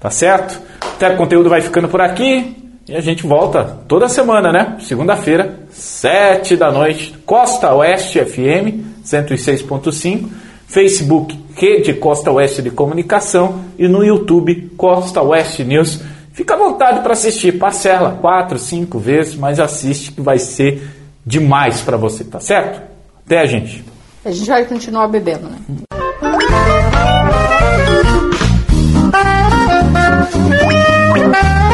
Tá certo? O conteúdo vai ficando por aqui e a gente volta toda semana, né? Segunda-feira, sete da noite, Costa Oeste FM 106.5 Facebook Rede Costa Oeste de Comunicação e no YouTube Costa Oeste News. Fica à vontade para assistir, parcela quatro, cinco vezes, mas assiste que vai ser demais para você, tá certo? Até, gente. A gente vai continuar bebendo, né? Hum.